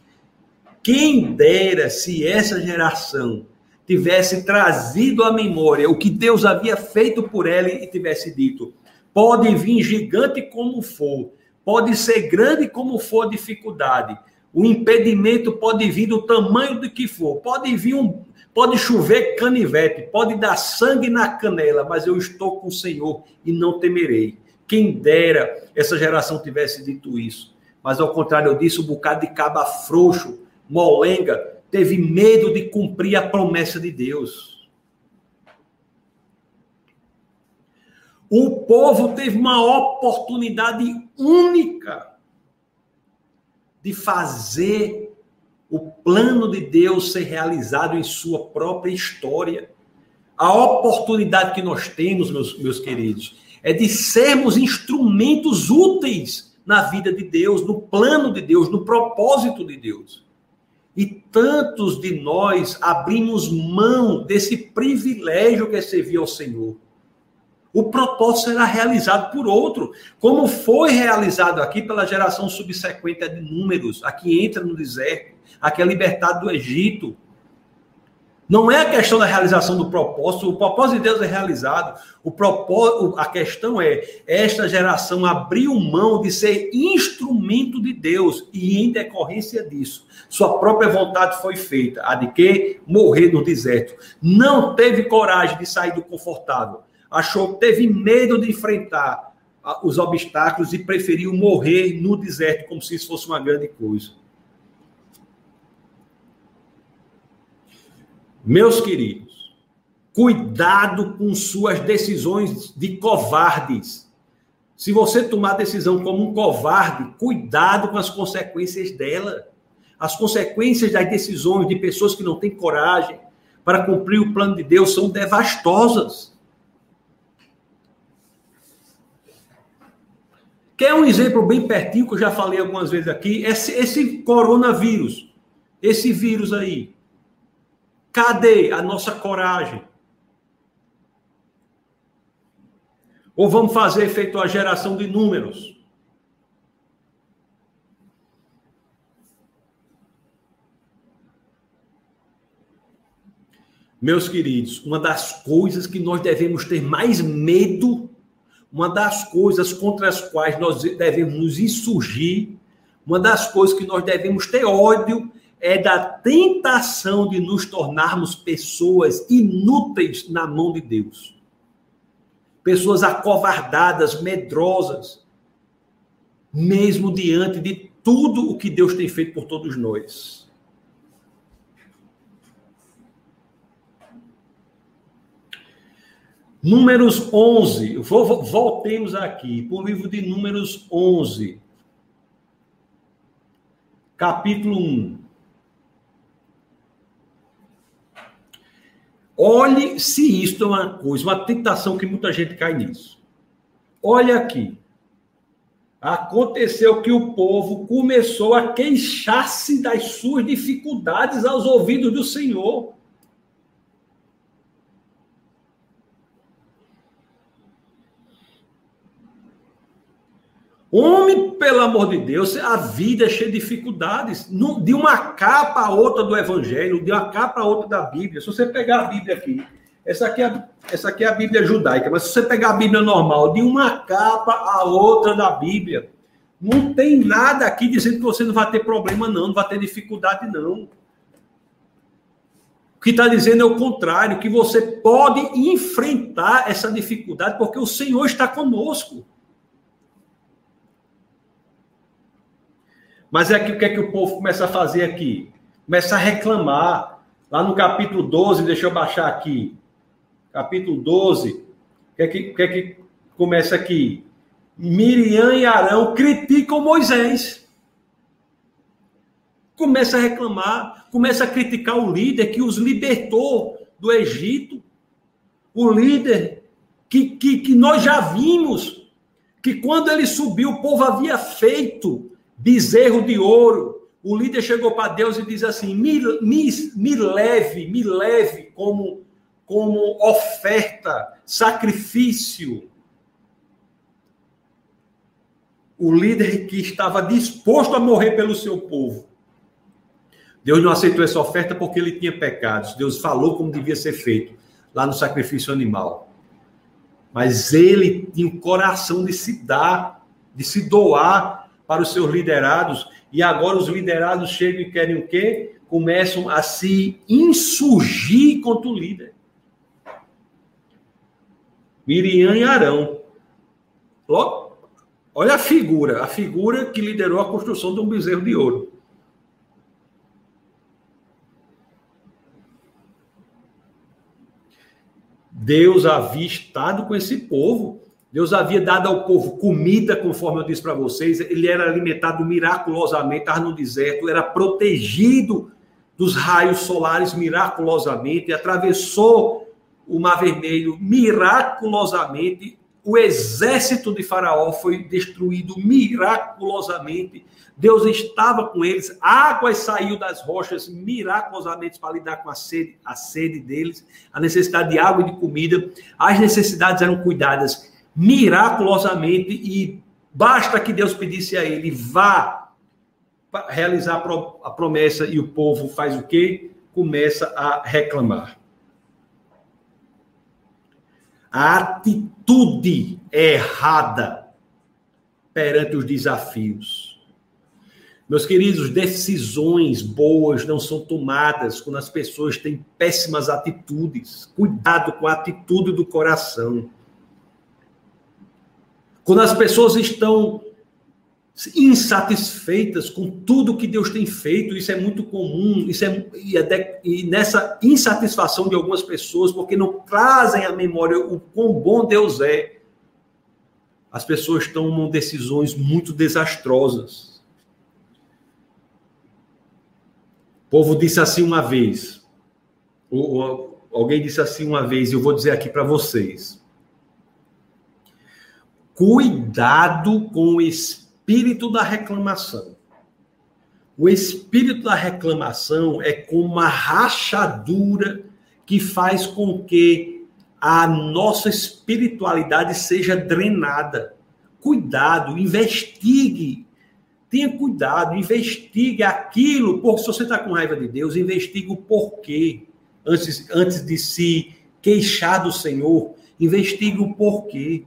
Quem dera se essa geração tivesse trazido à memória o que Deus havia feito por ela e tivesse dito: pode vir gigante como for, pode ser grande como for a dificuldade, o impedimento pode vir do tamanho do que for, pode vir um, pode chover canivete, pode dar sangue na canela, mas eu estou com o Senhor e não temerei. Quem dera essa geração tivesse dito isso. Mas ao contrário disso, um bocado de caba frouxo, molenga, teve medo de cumprir a promessa de Deus. O povo teve uma oportunidade única de fazer o plano de Deus ser realizado em sua própria história. A oportunidade que nós temos, meus, meus queridos, é de sermos instrumentos úteis na vida de Deus, no plano de Deus, no propósito de Deus. E tantos de nós abrimos mão desse privilégio que é servir ao Senhor. O propósito será realizado por outro, como foi realizado aqui pela geração subsequente de números, a que entra no deserto, a que é libertado do Egito. Não é a questão da realização do propósito, o propósito de Deus é realizado. O propósito, a questão é esta geração abriu mão de ser instrumento de Deus e em decorrência disso, sua própria vontade foi feita, a de que morrer no deserto. Não teve coragem de sair do confortável achou, teve medo de enfrentar os obstáculos e preferiu morrer no deserto como se isso fosse uma grande coisa. Meus queridos, cuidado com suas decisões de covardes. Se você tomar decisão como um covarde, cuidado com as consequências dela. As consequências das decisões de pessoas que não têm coragem para cumprir o plano de Deus são devastosas. Quer um exemplo bem pertinho, que eu já falei algumas vezes aqui? Esse, esse coronavírus, esse vírus aí. Cadê a nossa coragem? Ou vamos fazer feito a geração de números? Meus queridos, uma das coisas que nós devemos ter mais medo uma das coisas contra as quais nós devemos nos insurgir, uma das coisas que nós devemos ter ódio é da tentação de nos tornarmos pessoas inúteis na mão de Deus. Pessoas acovardadas, medrosas, mesmo diante de tudo o que Deus tem feito por todos nós. Números 11, voltemos aqui para o livro de Números 11, capítulo 1. Olhe se isto é uma coisa, uma tentação que muita gente cai nisso. Olha aqui. Aconteceu que o povo começou a queixar-se das suas dificuldades aos ouvidos do Senhor. Homem, pelo amor de Deus, a vida é cheia de dificuldades. De uma capa a outra do Evangelho, de uma capa a outra da Bíblia. Se você pegar a Bíblia aqui, essa aqui, é, essa aqui é a Bíblia judaica, mas se você pegar a Bíblia normal, de uma capa a outra da Bíblia, não tem nada aqui dizendo que você não vai ter problema, não, não vai ter dificuldade, não. O que está dizendo é o contrário, que você pode enfrentar essa dificuldade, porque o Senhor está conosco. Mas é que o que é que o povo começa a fazer aqui? Começa a reclamar. Lá no capítulo 12, deixa eu baixar aqui. Capítulo 12, o que é que, que, é que começa aqui? Miriam e Arão criticam Moisés. Começa a reclamar, começa a criticar o líder que os libertou do Egito. O líder que, que, que nós já vimos que quando ele subiu, o povo havia feito bezerro de ouro. O líder chegou para Deus e diz assim: me, me, me leve, me leve como, como oferta, sacrifício. O líder que estava disposto a morrer pelo seu povo. Deus não aceitou essa oferta porque ele tinha pecados. Deus falou como devia ser feito lá no sacrifício animal. Mas ele tinha o coração de se dar, de se doar para os seus liderados, e agora os liderados chegam e querem o quê? Começam a se insurgir contra o líder. Miriam e Arão. Olha a figura, a figura que liderou a construção de um bezerro de ouro. Deus havia estado com esse povo Deus havia dado ao povo comida, conforme eu disse para vocês, ele era alimentado miraculosamente, estava no deserto, era protegido dos raios solares miraculosamente, atravessou o Mar Vermelho miraculosamente, o exército de Faraó foi destruído miraculosamente. Deus estava com eles, águas saiu das rochas miraculosamente para lidar com a sede, a sede deles, a necessidade de água e de comida. As necessidades eram cuidadas miraculosamente e basta que Deus pedisse a ele, vá realizar a promessa e o povo faz o quê? Começa a reclamar. A atitude errada perante os desafios. Meus queridos, decisões boas não são tomadas quando as pessoas têm péssimas atitudes. Cuidado com a atitude do coração. Quando as pessoas estão insatisfeitas com tudo que Deus tem feito, isso é muito comum, isso é, e, é e nessa insatisfação de algumas pessoas, porque não trazem à memória o quão bom Deus é, as pessoas tomam decisões muito desastrosas. O povo disse assim uma vez, ou, ou alguém disse assim uma vez, e eu vou dizer aqui para vocês. Cuidado com o espírito da reclamação. O espírito da reclamação é como uma rachadura que faz com que a nossa espiritualidade seja drenada. Cuidado, investigue. Tenha cuidado, investigue aquilo, porque se você está com raiva de Deus, investigue o porquê. Antes, antes de se queixar do Senhor, investigue o porquê.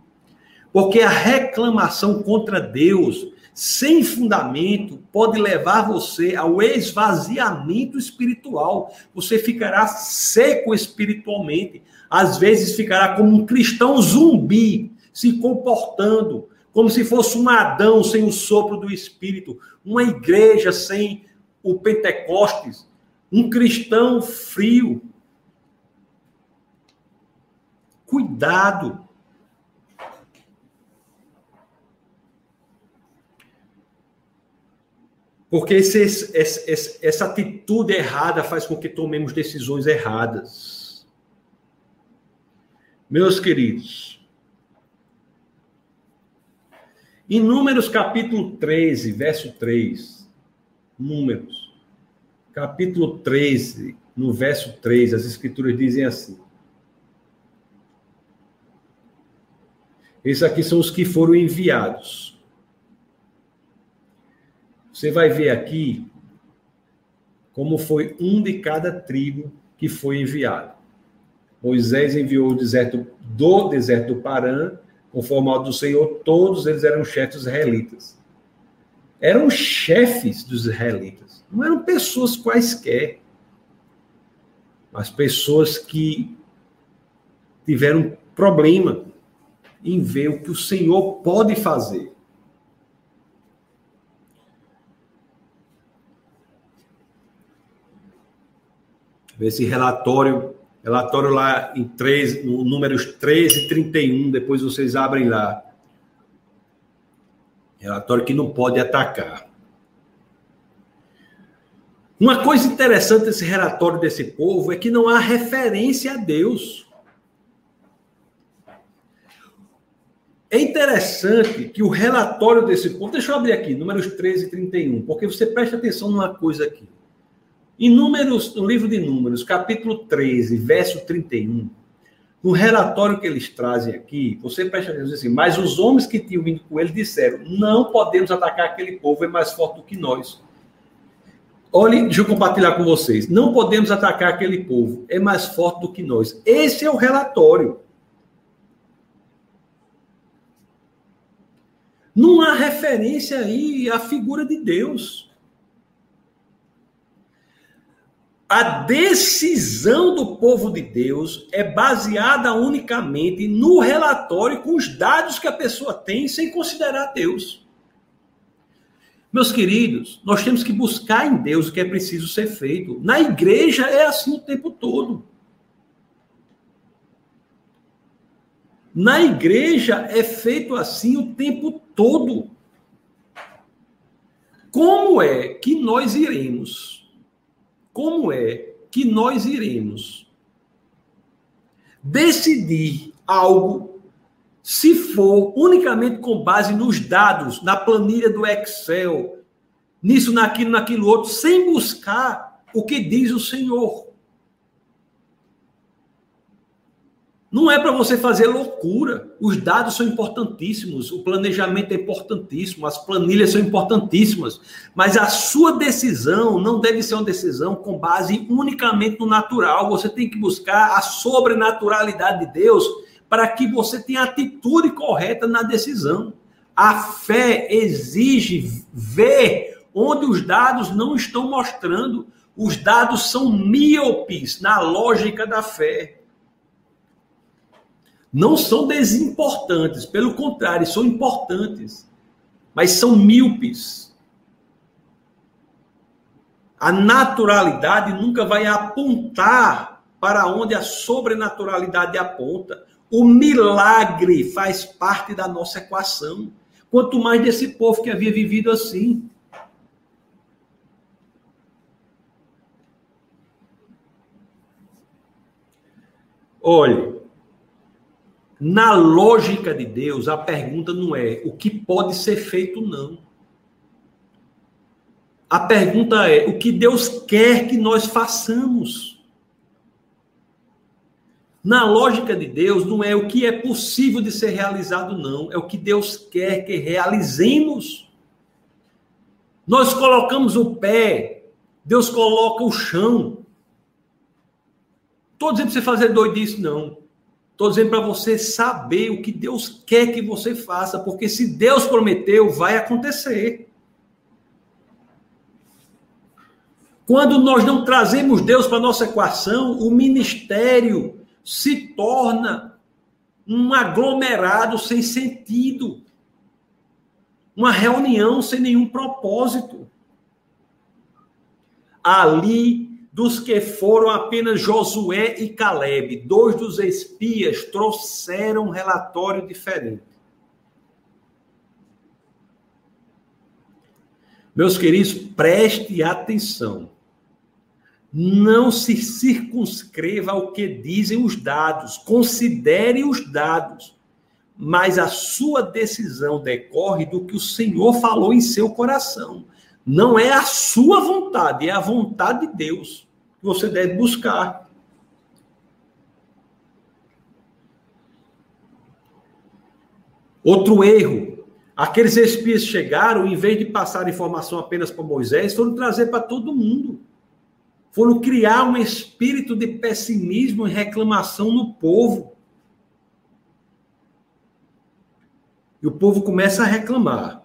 Porque a reclamação contra Deus, sem fundamento, pode levar você ao esvaziamento espiritual. Você ficará seco espiritualmente. Às vezes ficará como um cristão zumbi, se comportando como se fosse um Adão sem o sopro do Espírito, uma igreja sem o Pentecostes, um cristão frio. Cuidado Porque esse, esse, essa atitude errada faz com que tomemos decisões erradas. Meus queridos, em Números capítulo 13, verso 3, Números, capítulo 13, no verso 3, as escrituras dizem assim: Esses aqui são os que foram enviados você vai ver aqui como foi um de cada tribo que foi enviado. Moisés enviou o deserto do deserto do Parã, conforme ao do Senhor, todos eles eram chefes israelitas. Eram chefes dos israelitas, não eram pessoas quaisquer, mas pessoas que tiveram problema em ver o que o Senhor pode fazer. Esse relatório, relatório lá em 3, no números 13 e 31, depois vocês abrem lá. Relatório que não pode atacar. Uma coisa interessante desse relatório desse povo é que não há referência a Deus. É interessante que o relatório desse povo, deixa eu abrir aqui, números 13 e 31, porque você presta atenção numa coisa aqui. Em Números, no livro de Números, capítulo 13, verso 31, no relatório que eles trazem aqui, você presta atenção assim, mas os homens que tinham vindo com ele disseram: não podemos atacar aquele povo, é mais forte do que nós. Olhe, deixa eu compartilhar com vocês. Não podemos atacar aquele povo, é mais forte do que nós. Esse é o relatório. Não há referência aí à figura de Deus. A decisão do povo de Deus é baseada unicamente no relatório com os dados que a pessoa tem sem considerar Deus. Meus queridos, nós temos que buscar em Deus o que é preciso ser feito. Na igreja é assim o tempo todo. Na igreja é feito assim o tempo todo. Como é que nós iremos? Como é que nós iremos decidir algo se for unicamente com base nos dados, na planilha do Excel, nisso, naquilo, naquilo outro, sem buscar o que diz o Senhor? Não é para você fazer loucura. Os dados são importantíssimos, o planejamento é importantíssimo, as planilhas são importantíssimas, mas a sua decisão não deve ser uma decisão com base unicamente no natural. Você tem que buscar a sobrenaturalidade de Deus para que você tenha a atitude correta na decisão. A fé exige ver onde os dados não estão mostrando. Os dados são míopes na lógica da fé não são desimportantes, pelo contrário, são importantes, mas são míopes. A naturalidade nunca vai apontar para onde a sobrenaturalidade aponta. O milagre faz parte da nossa equação. Quanto mais desse povo que havia vivido assim. Olhe, na lógica de Deus, a pergunta não é o que pode ser feito, não. A pergunta é o que Deus quer que nós façamos. Na lógica de Deus, não é o que é possível de ser realizado, não. É o que Deus quer que realizemos. Nós colocamos o pé, Deus coloca o chão. Estou dizendo para você fazer doidice, não. Estou dizendo para você saber o que Deus quer que você faça, porque se Deus prometeu, vai acontecer. Quando nós não trazemos Deus para nossa equação, o ministério se torna um aglomerado sem sentido, uma reunião sem nenhum propósito. Ali dos que foram apenas Josué e Caleb, dois dos espias, trouxeram um relatório diferente. Meus queridos, preste atenção. Não se circunscreva ao que dizem os dados, considere os dados, mas a sua decisão decorre do que o Senhor falou em seu coração. Não é a sua vontade, é a vontade de Deus que você deve buscar. Outro erro. Aqueles espias chegaram, em vez de passar informação apenas para Moisés, foram trazer para todo mundo. Foram criar um espírito de pessimismo e reclamação no povo. E o povo começa a reclamar.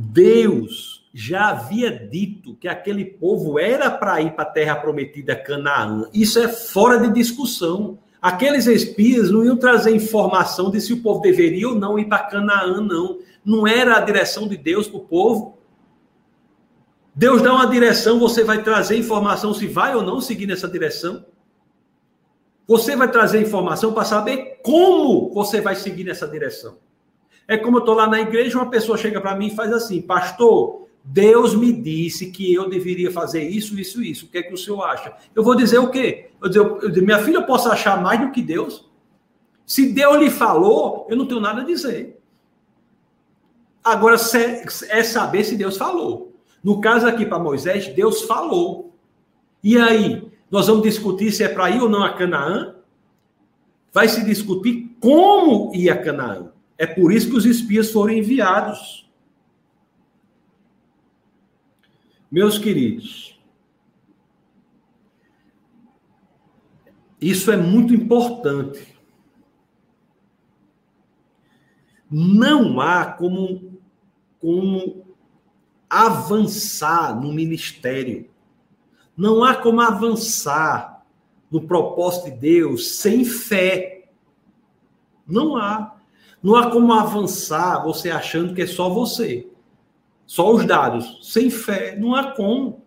Deus já havia dito que aquele povo era para ir para a terra prometida Canaã. Isso é fora de discussão. Aqueles espias não iam trazer informação de se o povo deveria ou não ir para Canaã, não. Não era a direção de Deus para o povo. Deus dá uma direção, você vai trazer informação se vai ou não seguir nessa direção. Você vai trazer informação para saber como você vai seguir nessa direção. É como eu estou lá na igreja, uma pessoa chega para mim e faz assim, pastor, Deus me disse que eu deveria fazer isso, isso, isso. O que é que o senhor acha? Eu vou dizer o quê? Eu dizer, eu dizer, minha filha, eu posso achar mais do que Deus? Se Deus lhe falou, eu não tenho nada a dizer. Agora é saber se Deus falou. No caso aqui para Moisés, Deus falou. E aí, nós vamos discutir se é para ir ou não a Canaã? Vai se discutir como ir a Canaã. É por isso que os espias foram enviados. Meus queridos, isso é muito importante. Não há como, como avançar no ministério. Não há como avançar no propósito de Deus sem fé. Não há. Não há como avançar você achando que é só você. Só os dados. Sem fé, não há como.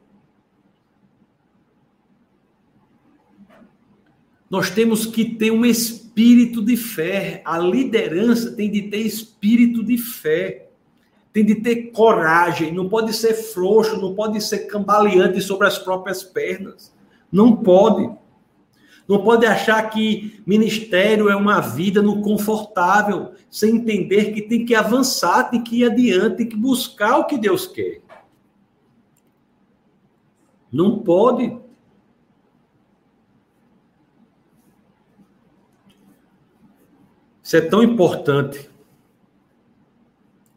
Nós temos que ter um espírito de fé. A liderança tem de ter espírito de fé. Tem de ter coragem. Não pode ser frouxo, não pode ser cambaleante sobre as próprias pernas. Não pode. Não pode achar que ministério é uma vida no confortável, sem entender que tem que avançar, tem que ir adiante, tem que buscar o que Deus quer. Não pode. Isso é tão importante.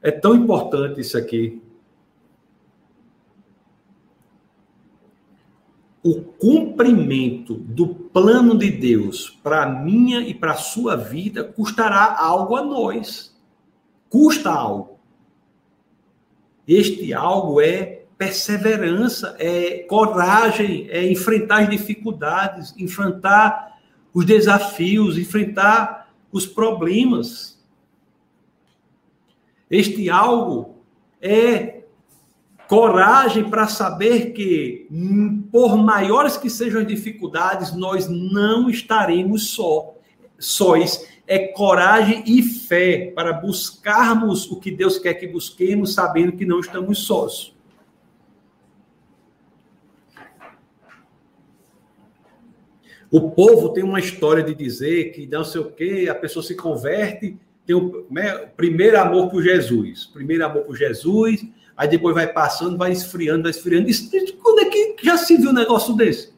É tão importante isso aqui. O cumprimento do plano de Deus para minha e para a sua vida custará algo a nós. Custa algo. Este algo é perseverança, é coragem, é enfrentar as dificuldades, enfrentar os desafios, enfrentar os problemas. Este algo é coragem para saber que, por maiores que sejam as dificuldades, nós não estaremos só, sóis. É coragem e fé para buscarmos o que Deus quer que busquemos, sabendo que não estamos sós. O povo tem uma história de dizer que não sei o quê, a pessoa se converte, tem o né, primeiro amor por Jesus, primeiro amor por Jesus, aí depois vai passando, vai esfriando, vai esfriando. Quando é que já se viu um negócio desse?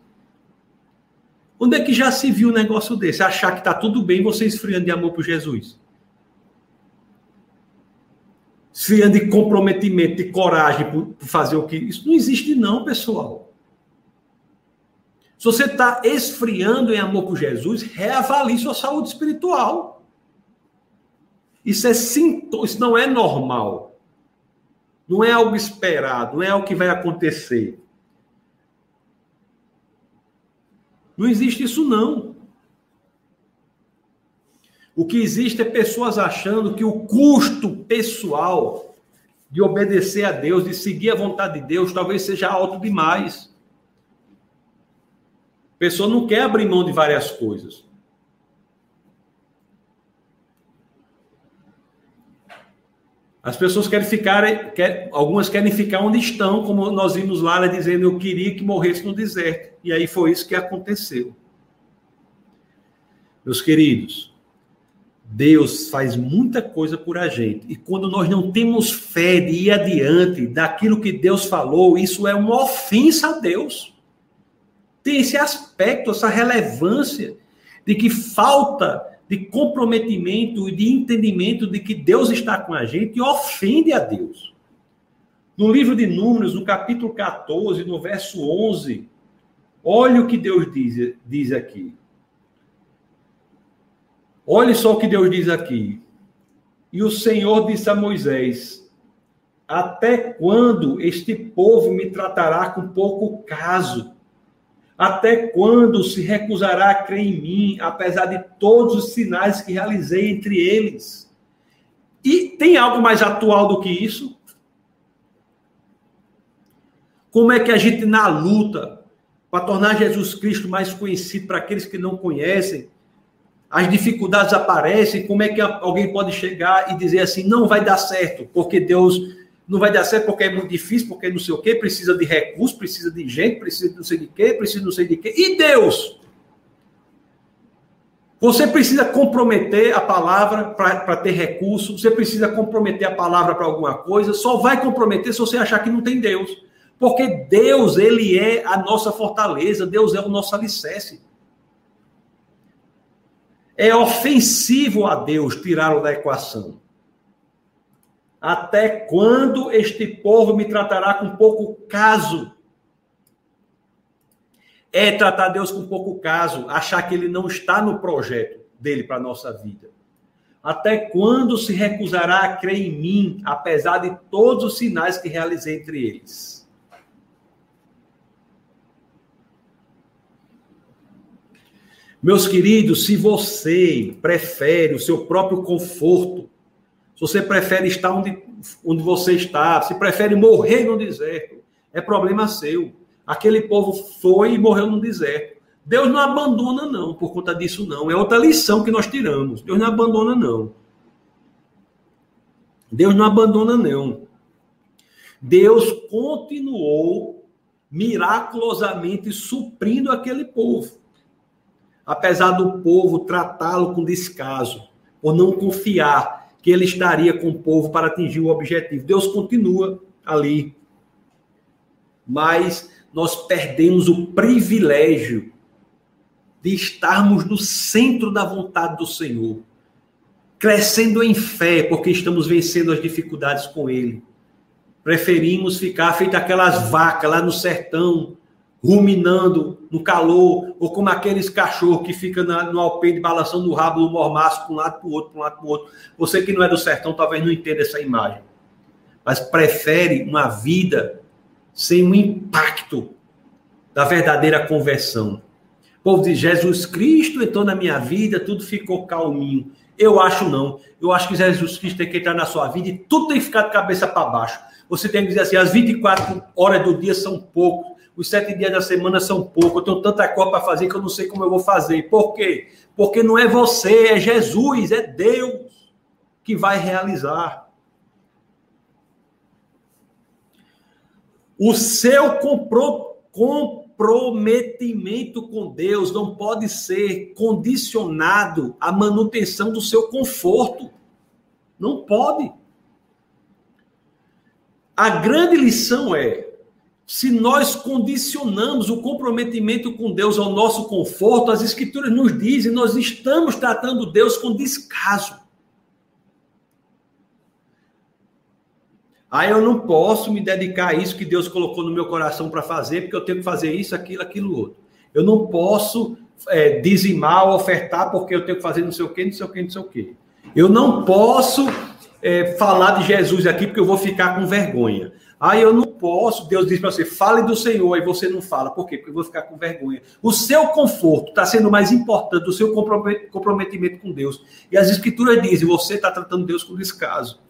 Onde é que já se viu um negócio desse? Achar que está tudo bem você esfriando de amor por Jesus? Esfriando de comprometimento, de coragem por fazer o que. Isso não existe, não, pessoal. Se você está esfriando em amor por Jesus, reavalie sua saúde espiritual. Isso é sintoma, isso não é normal. Não é algo esperado, não é algo que vai acontecer. Não existe isso não. O que existe é pessoas achando que o custo pessoal de obedecer a Deus, de seguir a vontade de Deus, talvez seja alto demais. A pessoa não quer abrir mão de várias coisas. As pessoas querem ficar, quer, algumas querem ficar onde estão, como nós vimos lá, ela dizendo eu queria que morresse no deserto. E aí foi isso que aconteceu. Meus queridos, Deus faz muita coisa por a gente. E quando nós não temos fé de ir adiante daquilo que Deus falou, isso é uma ofensa a Deus tem esse aspecto, essa relevância de que falta de comprometimento e de entendimento de que Deus está com a gente ofende a Deus. No livro de Números, no capítulo 14, no verso 11, olha o que Deus diz, diz aqui. Olhe só o que Deus diz aqui. E o Senhor disse a Moisés: Até quando este povo me tratará com pouco caso? Até quando se recusará a crer em mim, apesar de todos os sinais que realizei entre eles? E tem algo mais atual do que isso? Como é que a gente, na luta, para tornar Jesus Cristo mais conhecido para aqueles que não conhecem, as dificuldades aparecem, como é que alguém pode chegar e dizer assim, não vai dar certo, porque Deus não vai dar certo porque é muito difícil, porque não sei o quê, precisa de recursos, precisa de gente, precisa de não sei de quê, precisa de não sei de quê. E Deus? Você precisa comprometer a palavra para ter recurso, você precisa comprometer a palavra para alguma coisa, só vai comprometer se você achar que não tem Deus. Porque Deus, ele é a nossa fortaleza, Deus é o nosso alicerce. É ofensivo a Deus tirá-lo da equação. Até quando este povo me tratará com pouco caso? É tratar Deus com pouco caso, achar que ele não está no projeto dele para a nossa vida. Até quando se recusará a crer em mim, apesar de todos os sinais que realizei entre eles? Meus queridos, se você prefere o seu próprio conforto se você prefere estar onde, onde você está, se prefere morrer no deserto, é problema seu. Aquele povo foi e morreu no deserto. Deus não abandona, não, por conta disso, não. É outra lição que nós tiramos. Deus não abandona, não. Deus não abandona, não. Deus continuou miraculosamente suprindo aquele povo. Apesar do povo tratá-lo com descaso, por não confiar que ele estaria com o povo para atingir o objetivo. Deus continua ali. Mas nós perdemos o privilégio de estarmos no centro da vontade do Senhor, crescendo em fé, porque estamos vencendo as dificuldades com Ele. Preferimos ficar feito aquelas vacas lá no sertão, ruminando no calor, ou como aqueles cachorros que ficam no alpendre balançando o rabo do mormaço para um lado para o outro, para um lado para o outro. Você que não é do sertão talvez não entenda essa imagem, mas prefere uma vida sem o impacto da verdadeira conversão. O povo diz: Jesus Cristo entrou na minha vida, tudo ficou calminho. Eu acho não. Eu acho que Jesus Cristo tem que entrar na sua vida e tudo tem que ficar de cabeça para baixo. Você tem que dizer assim: as 24 horas do dia são poucos, os sete dias da semana são poucos, eu tenho tanta coisa para fazer que eu não sei como eu vou fazer. Por quê? Porque não é você, é Jesus, é Deus que vai realizar. O seu comprometimento com Deus não pode ser condicionado à manutenção do seu conforto. Não pode. A grande lição é: se nós condicionamos o comprometimento com Deus ao nosso conforto, as Escrituras nos dizem nós estamos tratando Deus com descaso. Ah, eu não posso me dedicar a isso que Deus colocou no meu coração para fazer, porque eu tenho que fazer isso, aquilo, aquilo outro. Eu não posso é, dizimar ofertar porque eu tenho que fazer não sei o quê, não sei o quê, não sei o quê. Eu não posso é, falar de Jesus aqui porque eu vou ficar com vergonha. Ah, eu não posso. Deus diz para você, fale do Senhor, aí você não fala. Por quê? Porque eu vou ficar com vergonha. O seu conforto está sendo mais importante do seu comprometimento com Deus. E as Escrituras dizem, você está tratando Deus com descaso.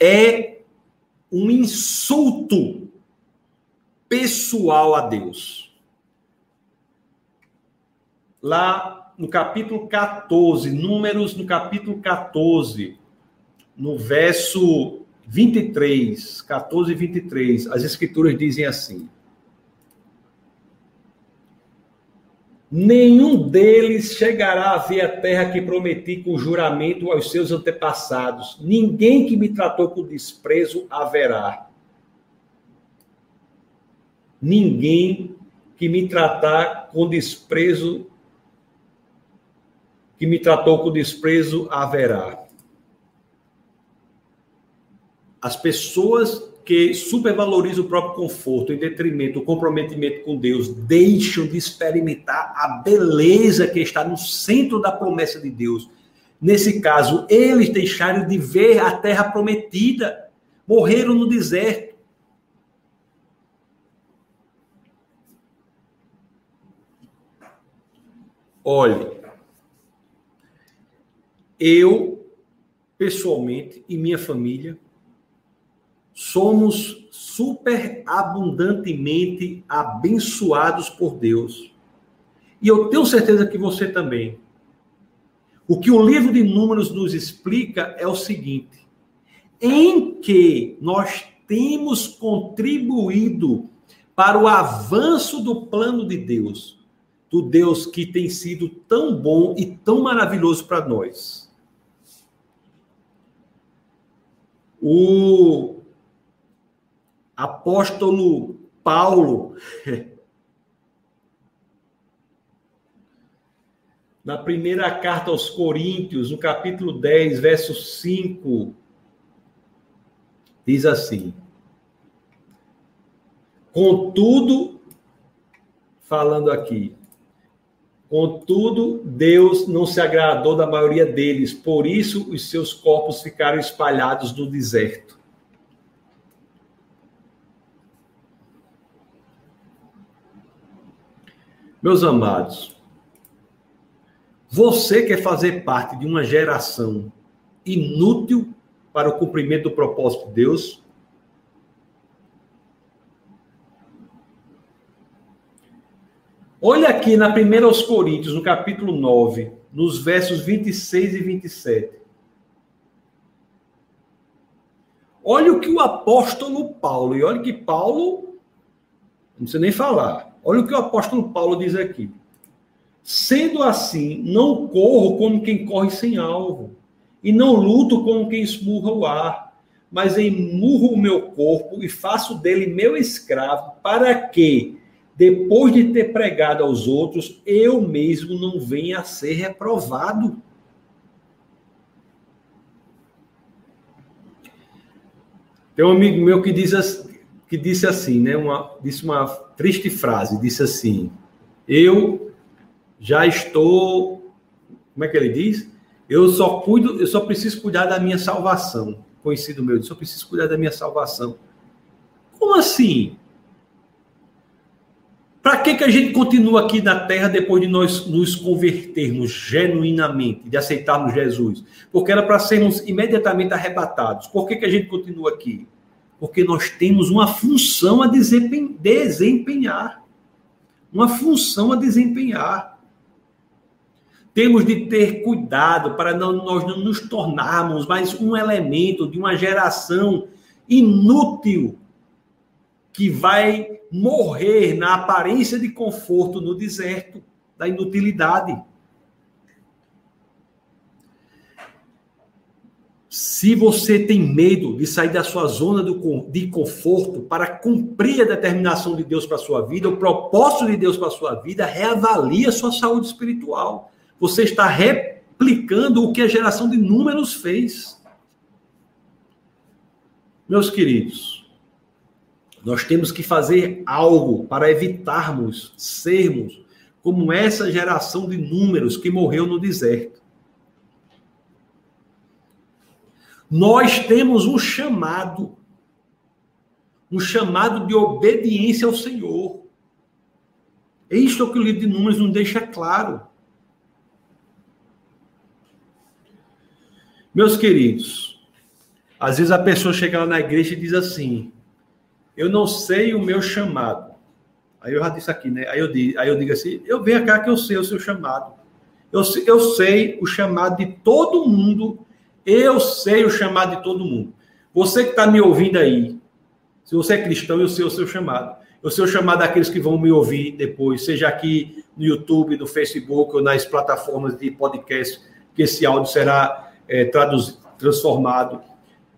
É um insulto pessoal a Deus. Lá no capítulo 14, Números no capítulo 14, no verso 23, 14 e 23, as escrituras dizem assim: Nenhum deles chegará a ver a terra que prometi com juramento aos seus antepassados. Ninguém que me tratou com desprezo haverá. Ninguém que me tratar com desprezo que me tratou com desprezo haverá. As pessoas que supervalorizam o próprio conforto em detrimento do comprometimento com Deus deixam de experimentar a beleza que está no centro da promessa de Deus. Nesse caso, eles deixaram de ver a terra prometida, morreram no deserto. Olhe, eu, pessoalmente, e minha família, somos super abundantemente abençoados por Deus. E eu tenho certeza que você também. O que o livro de Números nos explica é o seguinte: em que nós temos contribuído para o avanço do plano de Deus, do Deus que tem sido tão bom e tão maravilhoso para nós. O apóstolo Paulo, (laughs) na primeira carta aos Coríntios, no capítulo 10, verso 5, diz assim: Contudo, falando aqui, Contudo, Deus não se agradou da maioria deles, por isso os seus corpos ficaram espalhados no deserto. Meus amados, você quer fazer parte de uma geração inútil para o cumprimento do propósito de Deus? Olha aqui na 1 aos Coríntios, no capítulo 9, nos versos 26 e 27. Olha o que o apóstolo Paulo, e olha que Paulo, não precisa nem falar, olha o que o apóstolo Paulo diz aqui. Sendo assim, não corro como quem corre sem alvo, e não luto como quem esmurra o ar, mas emurro o meu corpo e faço dele meu escravo, para que, depois de ter pregado aos outros, eu mesmo não venha a ser reprovado. Tem um amigo meu que, diz, que disse assim, né? Uma, disse uma triste frase, disse assim: Eu já estou. Como é que ele diz? Eu só cuido, eu só preciso cuidar da minha salvação. Conhecido meu, eu só preciso cuidar da minha salvação. Como assim? Para que, que a gente continua aqui na terra depois de nós nos convertermos genuinamente, de aceitarmos Jesus? Porque era para sermos imediatamente arrebatados. Por que, que a gente continua aqui? Porque nós temos uma função a desempenhar. Uma função a desempenhar. Temos de ter cuidado para não, nós não nos tornarmos mais um elemento de uma geração inútil que vai morrer na aparência de conforto no deserto da inutilidade. Se você tem medo de sair da sua zona de conforto para cumprir a determinação de Deus para a sua vida, o propósito de Deus para a sua vida, reavalie a sua saúde espiritual. Você está replicando o que a geração de números fez. Meus queridos, nós temos que fazer algo para evitarmos sermos como essa geração de números que morreu no deserto. Nós temos um chamado, um chamado de obediência ao Senhor. É isto que o livro de Números nos deixa claro. Meus queridos, às vezes a pessoa chega lá na igreja e diz assim: eu não sei o meu chamado. Aí eu já disse aqui, né? Aí eu digo, aí eu digo assim: eu venho cá que eu sei o seu chamado. Eu, eu sei o chamado de todo mundo. Eu sei o chamado de todo mundo. Você que está me ouvindo aí, se você é cristão, eu sei o seu chamado. Eu sei o chamado daqueles que vão me ouvir depois, seja aqui no YouTube, no Facebook ou nas plataformas de podcast, que esse áudio será é, transformado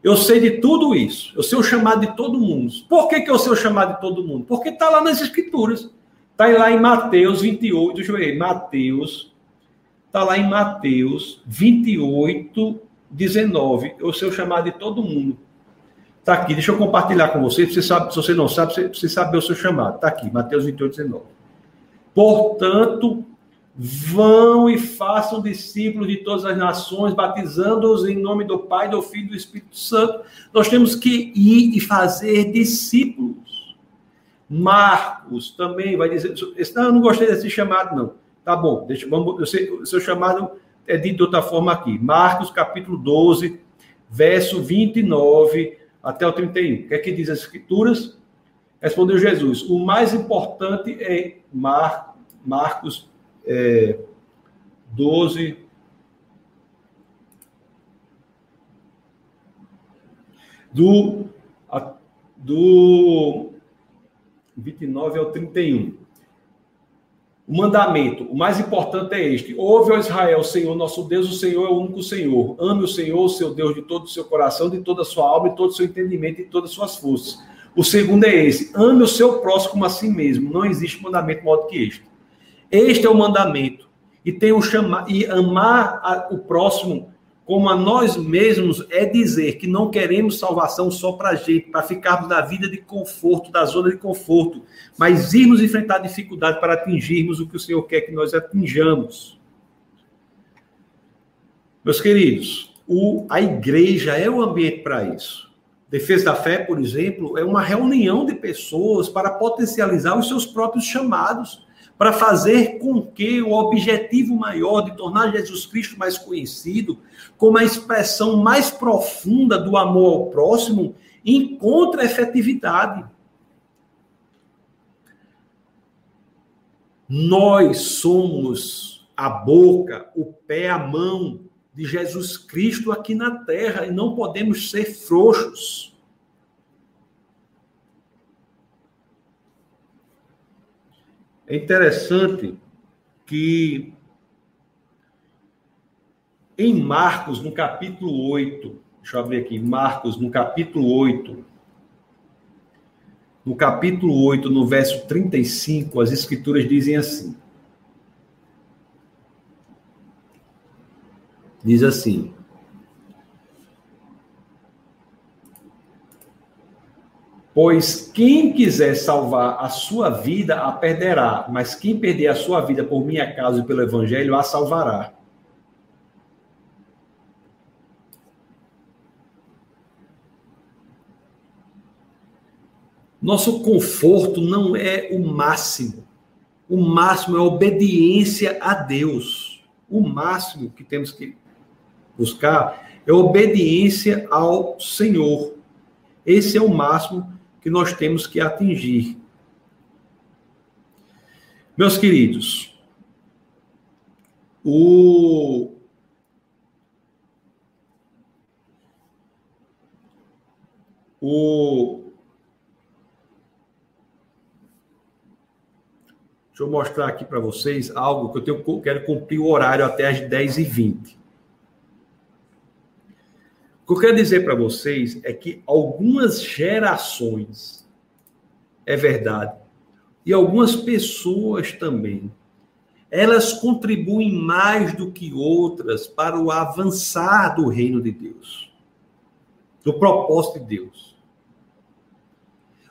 eu sei de tudo isso. Eu sei o chamado de todo mundo. Por que, que eu sei o chamado de todo mundo? Porque está lá nas Escrituras. Está lá em Mateus 28, deixa eu ver, Mateus, está lá em Mateus 28, 19. Eu sei o chamado de todo mundo. Está aqui, deixa eu compartilhar com você. Você sabe, se você não sabe, você precisa saber o seu chamado. Está aqui, Mateus 28, 19. Portanto, Vão e façam discípulos de todas as nações, batizando-os em nome do Pai, do Filho e do Espírito Santo. Nós temos que ir e fazer discípulos. Marcos também vai dizer. Não, eu não gostei desse chamado, não. Tá bom, deixa, vamos, eu sei, o seu chamado é dito de outra forma aqui. Marcos, capítulo 12, verso 29 até o 31. O que é que diz as Escrituras? Respondeu Jesus: o mais importante é Mar, Marcos é, 12. Do, do 29 ao 31. O mandamento, o mais importante é este: Ouve, ó Israel, Senhor nosso Deus, o Senhor é o único Senhor. Ame o Senhor, o seu Deus, de todo o seu coração, de toda a sua alma, de todo o seu entendimento e de todas as suas forças. O segundo é esse: ame o seu próximo como a si mesmo. Não existe mandamento maior do que este. Este é o mandamento. E tem o chamar e amar a, o próximo como a nós mesmos é dizer que não queremos salvação só para a gente, para ficarmos na vida de conforto, da zona de conforto, mas irmos enfrentar dificuldade para atingirmos o que o Senhor quer que nós atinjamos. Meus queridos, o, a igreja é o ambiente para isso. Defesa da Fé, por exemplo, é uma reunião de pessoas para potencializar os seus próprios chamados para fazer com que o objetivo maior de tornar Jesus Cristo mais conhecido, como a expressão mais profunda do amor ao próximo, encontre efetividade. Nós somos a boca, o pé, a mão de Jesus Cristo aqui na terra e não podemos ser frouxos. É interessante que em Marcos, no capítulo 8, deixa eu abrir aqui, Marcos, no capítulo 8, no capítulo 8, no verso 35, as escrituras dizem assim: Diz assim: Pois quem quiser salvar a sua vida a perderá, mas quem perder a sua vida por minha causa e pelo evangelho a salvará. Nosso conforto não é o máximo. O máximo é a obediência a Deus. O máximo que temos que buscar é obediência ao Senhor. Esse é o máximo que nós temos que atingir. Meus queridos, o o Deixa eu mostrar aqui para vocês algo que eu tenho, quero cumprir o horário até as 10h20. O que eu quero dizer para vocês é que algumas gerações, é verdade, e algumas pessoas também, elas contribuem mais do que outras para o avançar do reino de Deus, do propósito de Deus.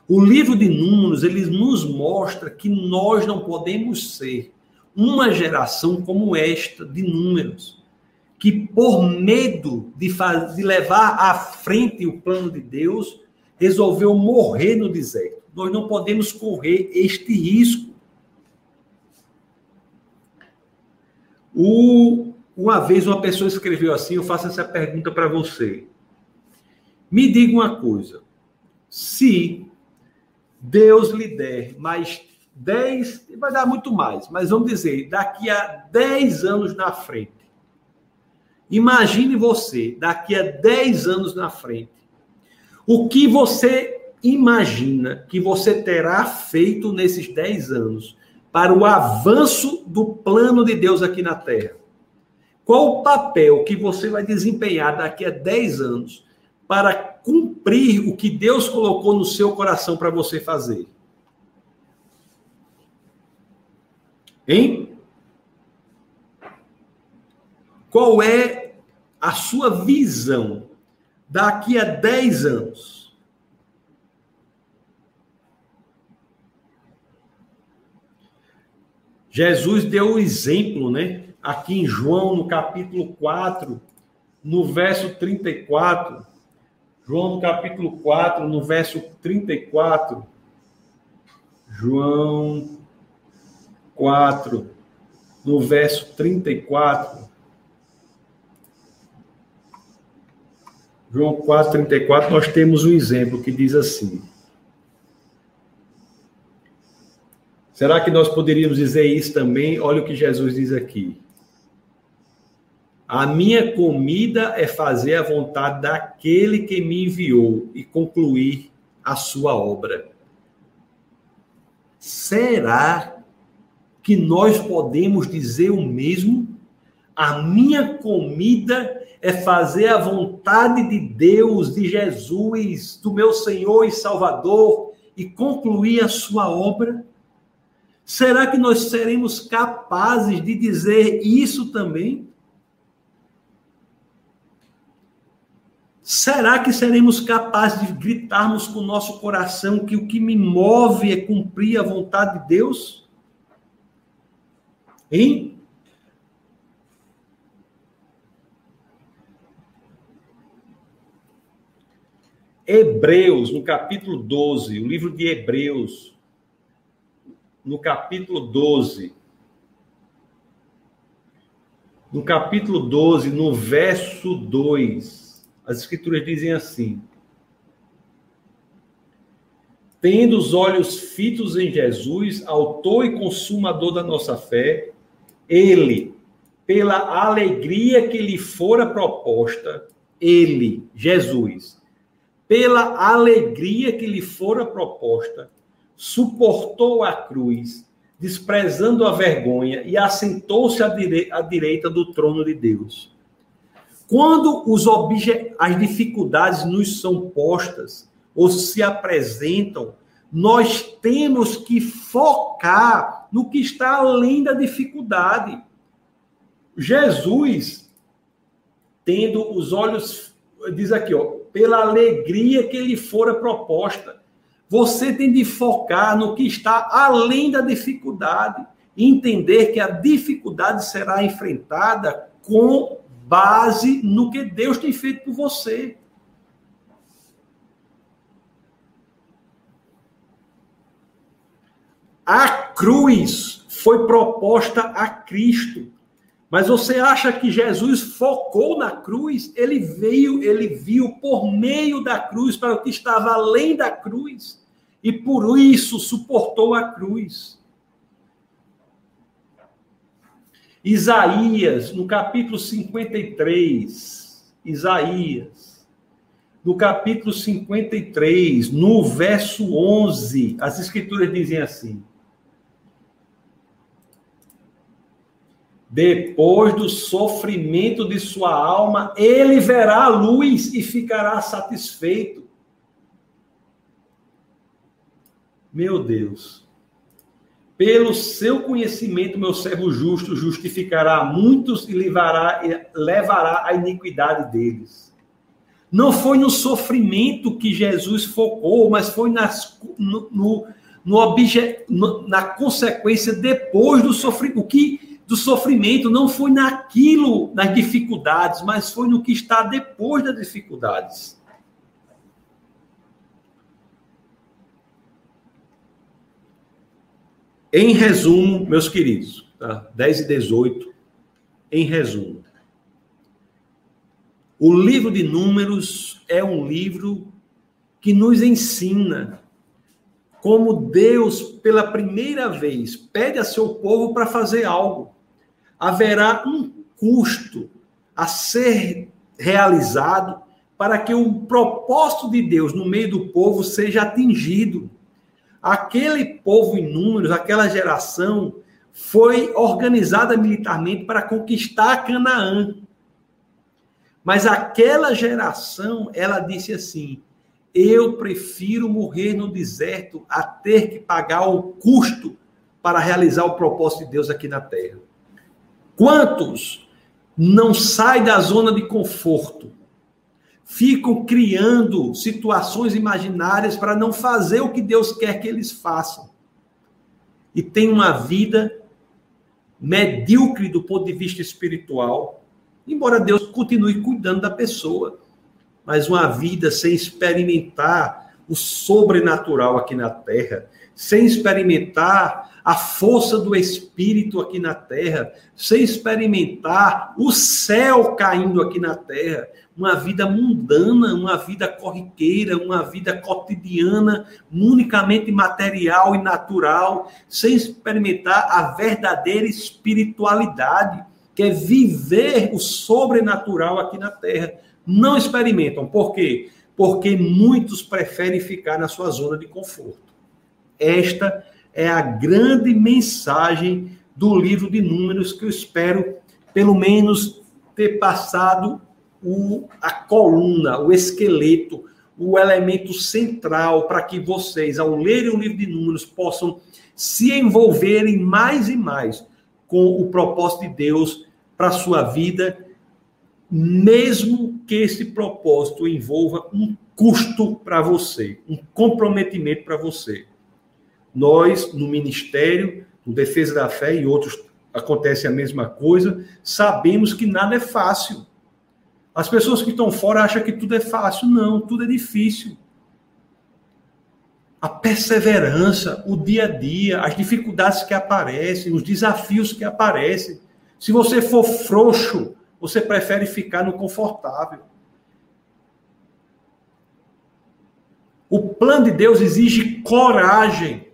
O livro de Números, ele nos mostra que nós não podemos ser uma geração como esta de Números que por medo de, de levar à frente o plano de Deus, resolveu morrer no deserto. Nós não podemos correr este risco. O, uma vez uma pessoa escreveu assim, eu faço essa pergunta para você. Me diga uma coisa. Se Deus lhe der mais 10, vai dar muito mais, mas vamos dizer, daqui a 10 anos na frente, Imagine você, daqui a 10 anos na frente, o que você imagina que você terá feito nesses 10 anos para o avanço do plano de Deus aqui na Terra? Qual o papel que você vai desempenhar daqui a 10 anos para cumprir o que Deus colocou no seu coração para você fazer? Hein? Qual é a sua visão daqui a 10 anos? Jesus deu o exemplo, né? Aqui em João, no capítulo 4, no verso 34. João, no capítulo 4, no verso 34. João 4, no verso 34. João 4,34, nós temos um exemplo que diz assim. Será que nós poderíamos dizer isso também? Olha o que Jesus diz aqui. A minha comida é fazer a vontade daquele que me enviou e concluir a sua obra. Será que nós podemos dizer o mesmo? A minha comida é fazer a vontade de Deus, de Jesus, do meu Senhor e Salvador e concluir a sua obra? Será que nós seremos capazes de dizer isso também? Será que seremos capazes de gritarmos com o nosso coração que o que me move é cumprir a vontade de Deus? Hein? Hebreus, no capítulo 12, o livro de Hebreus, no capítulo 12, no capítulo 12, no verso 2, as escrituras dizem assim: tendo os olhos fitos em Jesus, autor e consumador da nossa fé, ele, pela alegria que lhe fora proposta, ele, Jesus, pela alegria que lhe fora proposta, suportou a cruz, desprezando a vergonha, e assentou-se à, à direita do trono de Deus. Quando as dificuldades nos são postas ou se apresentam, nós temos que focar no que está além da dificuldade. Jesus, tendo os olhos, diz aqui, ó, pela alegria que lhe fora proposta. Você tem de focar no que está além da dificuldade. Entender que a dificuldade será enfrentada com base no que Deus tem feito por você. A cruz foi proposta a Cristo. Mas você acha que Jesus focou na cruz? Ele veio, ele viu por meio da cruz para o que estava além da cruz. E por isso suportou a cruz. Isaías, no capítulo 53, Isaías, no capítulo 53, no verso 11, as escrituras dizem assim: Depois do sofrimento de sua alma, ele verá a luz e ficará satisfeito. Meu Deus. Pelo seu conhecimento, meu servo justo justificará muitos e levará, levará a iniquidade deles. Não foi no sofrimento que Jesus focou, mas foi nas, no, no, no obje, no, na consequência depois do sofrimento. O que do sofrimento não foi naquilo, nas dificuldades, mas foi no que está depois das dificuldades. Em resumo, meus queridos, tá? 10 e 18, em resumo. O livro de Números é um livro que nos ensina como Deus, pela primeira vez, pede a seu povo para fazer algo haverá um custo a ser realizado para que o propósito de Deus no meio do povo seja atingido. Aquele povo em números, aquela geração, foi organizada militarmente para conquistar Canaã. Mas aquela geração, ela disse assim: eu prefiro morrer no deserto a ter que pagar o custo para realizar o propósito de Deus aqui na terra. Quantos não saem da zona de conforto? Ficam criando situações imaginárias para não fazer o que Deus quer que eles façam. E tem uma vida medíocre do ponto de vista espiritual, embora Deus continue cuidando da pessoa, mas uma vida sem experimentar o sobrenatural aqui na terra, sem experimentar a força do Espírito aqui na terra, sem experimentar o céu caindo aqui na terra, uma vida mundana, uma vida corriqueira, uma vida cotidiana, unicamente material e natural, sem experimentar a verdadeira espiritualidade, que é viver o sobrenatural aqui na terra. Não experimentam. Por quê? Porque muitos preferem ficar na sua zona de conforto. Esta é a grande mensagem do livro de Números que eu espero, pelo menos, ter passado o, a coluna, o esqueleto, o elemento central para que vocês, ao lerem o livro de Números, possam se envolverem mais e mais com o propósito de Deus para a sua vida, mesmo que esse propósito envolva um custo para você, um comprometimento para você. Nós, no Ministério, no Defesa da Fé e outros, acontece a mesma coisa, sabemos que nada é fácil. As pessoas que estão fora acham que tudo é fácil. Não, tudo é difícil. A perseverança, o dia a dia, as dificuldades que aparecem, os desafios que aparecem. Se você for frouxo, você prefere ficar no confortável. O plano de Deus exige coragem.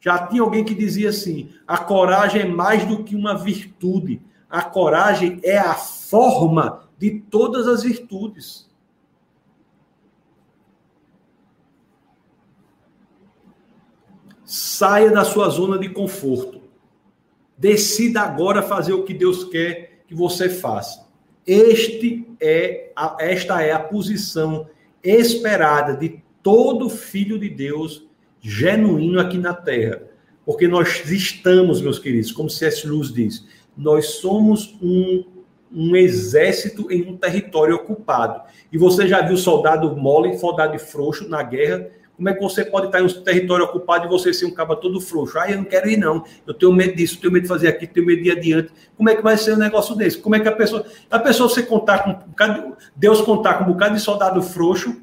Já tinha alguém que dizia assim: a coragem é mais do que uma virtude. A coragem é a forma de todas as virtudes. Saia da sua zona de conforto. Decida agora fazer o que Deus quer que você faça. Este é a, esta é a posição esperada de todo filho de Deus genuíno aqui na terra. Porque nós estamos, meus queridos, como C.S. Luz diz, nós somos um, um exército em um território ocupado. E você já viu soldado mole, soldado frouxo na guerra? Como é que você pode estar em um território ocupado e você ser um caba todo frouxo? Ah, eu não quero ir, não. Eu tenho medo disso, tenho medo de fazer aqui, tenho medo de ir adiante. Como é que vai ser um negócio desse? Como é que a pessoa. A pessoa você contar com Deus contar com um bocado de soldado frouxo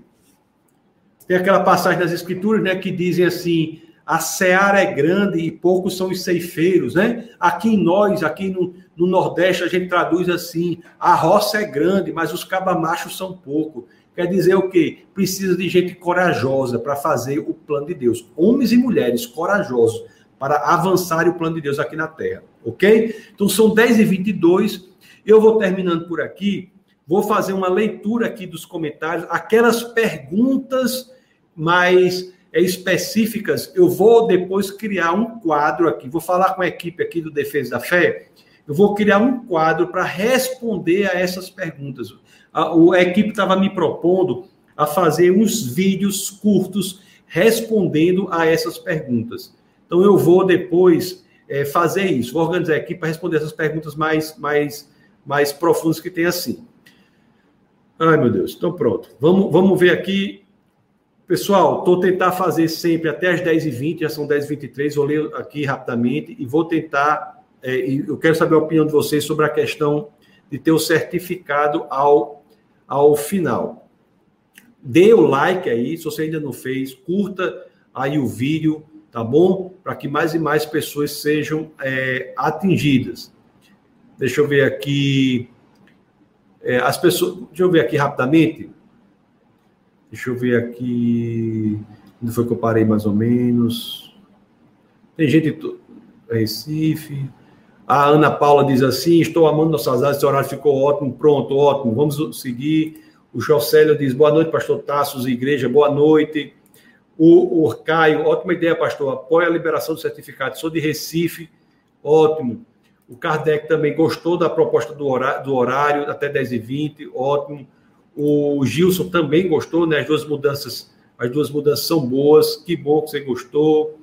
tem aquela passagem das escrituras, né, que dizem assim: a seara é grande e poucos são os ceifeiros, né? Aqui em nós, aqui no, no Nordeste, a gente traduz assim: a roça é grande, mas os cabamachos são poucos. Quer dizer o quê? Precisa de gente corajosa para fazer o plano de Deus. Homens e mulheres corajosos para avançar o plano de Deus aqui na Terra. Ok? Então são 10 e 22 Eu vou terminando por aqui. Vou fazer uma leitura aqui dos comentários, aquelas perguntas mais é, específicas, eu vou depois criar um quadro aqui. Vou falar com a equipe aqui do Defesa da Fé. Eu vou criar um quadro para responder a essas perguntas. A, a equipe estava me propondo a fazer uns vídeos curtos respondendo a essas perguntas. Então eu vou depois é, fazer isso, vou organizar a equipe para responder essas perguntas mais, mais, mais profundas que tem assim. Ai, meu Deus. Então, pronto. Vamos, vamos ver aqui Pessoal, estou tentar fazer sempre até as 10h20, já são 10h23, vou ler aqui rapidamente e vou tentar. É, eu quero saber a opinião de vocês sobre a questão de ter o certificado ao, ao final. Dê o like aí, se você ainda não fez, curta aí o vídeo, tá bom? Para que mais e mais pessoas sejam é, atingidas. Deixa eu ver aqui. É, as pessoas. Deixa eu ver aqui rapidamente. Deixa eu ver aqui. Onde foi que eu parei mais ou menos? Tem gente de Recife. A Ana Paula diz assim: Estou amando nossas áreas, esse horário ficou ótimo, pronto, ótimo, vamos seguir. O Jocélio diz: Boa noite, pastor Tassos, igreja, boa noite. O Caio, ótima ideia, pastor. Apoia a liberação do certificado. Sou de Recife, ótimo. O Kardec também gostou da proposta do horário, do horário até 10h20, ótimo. O Gilson também gostou, né? As duas mudanças, as duas mudanças são boas. Que bom que você gostou.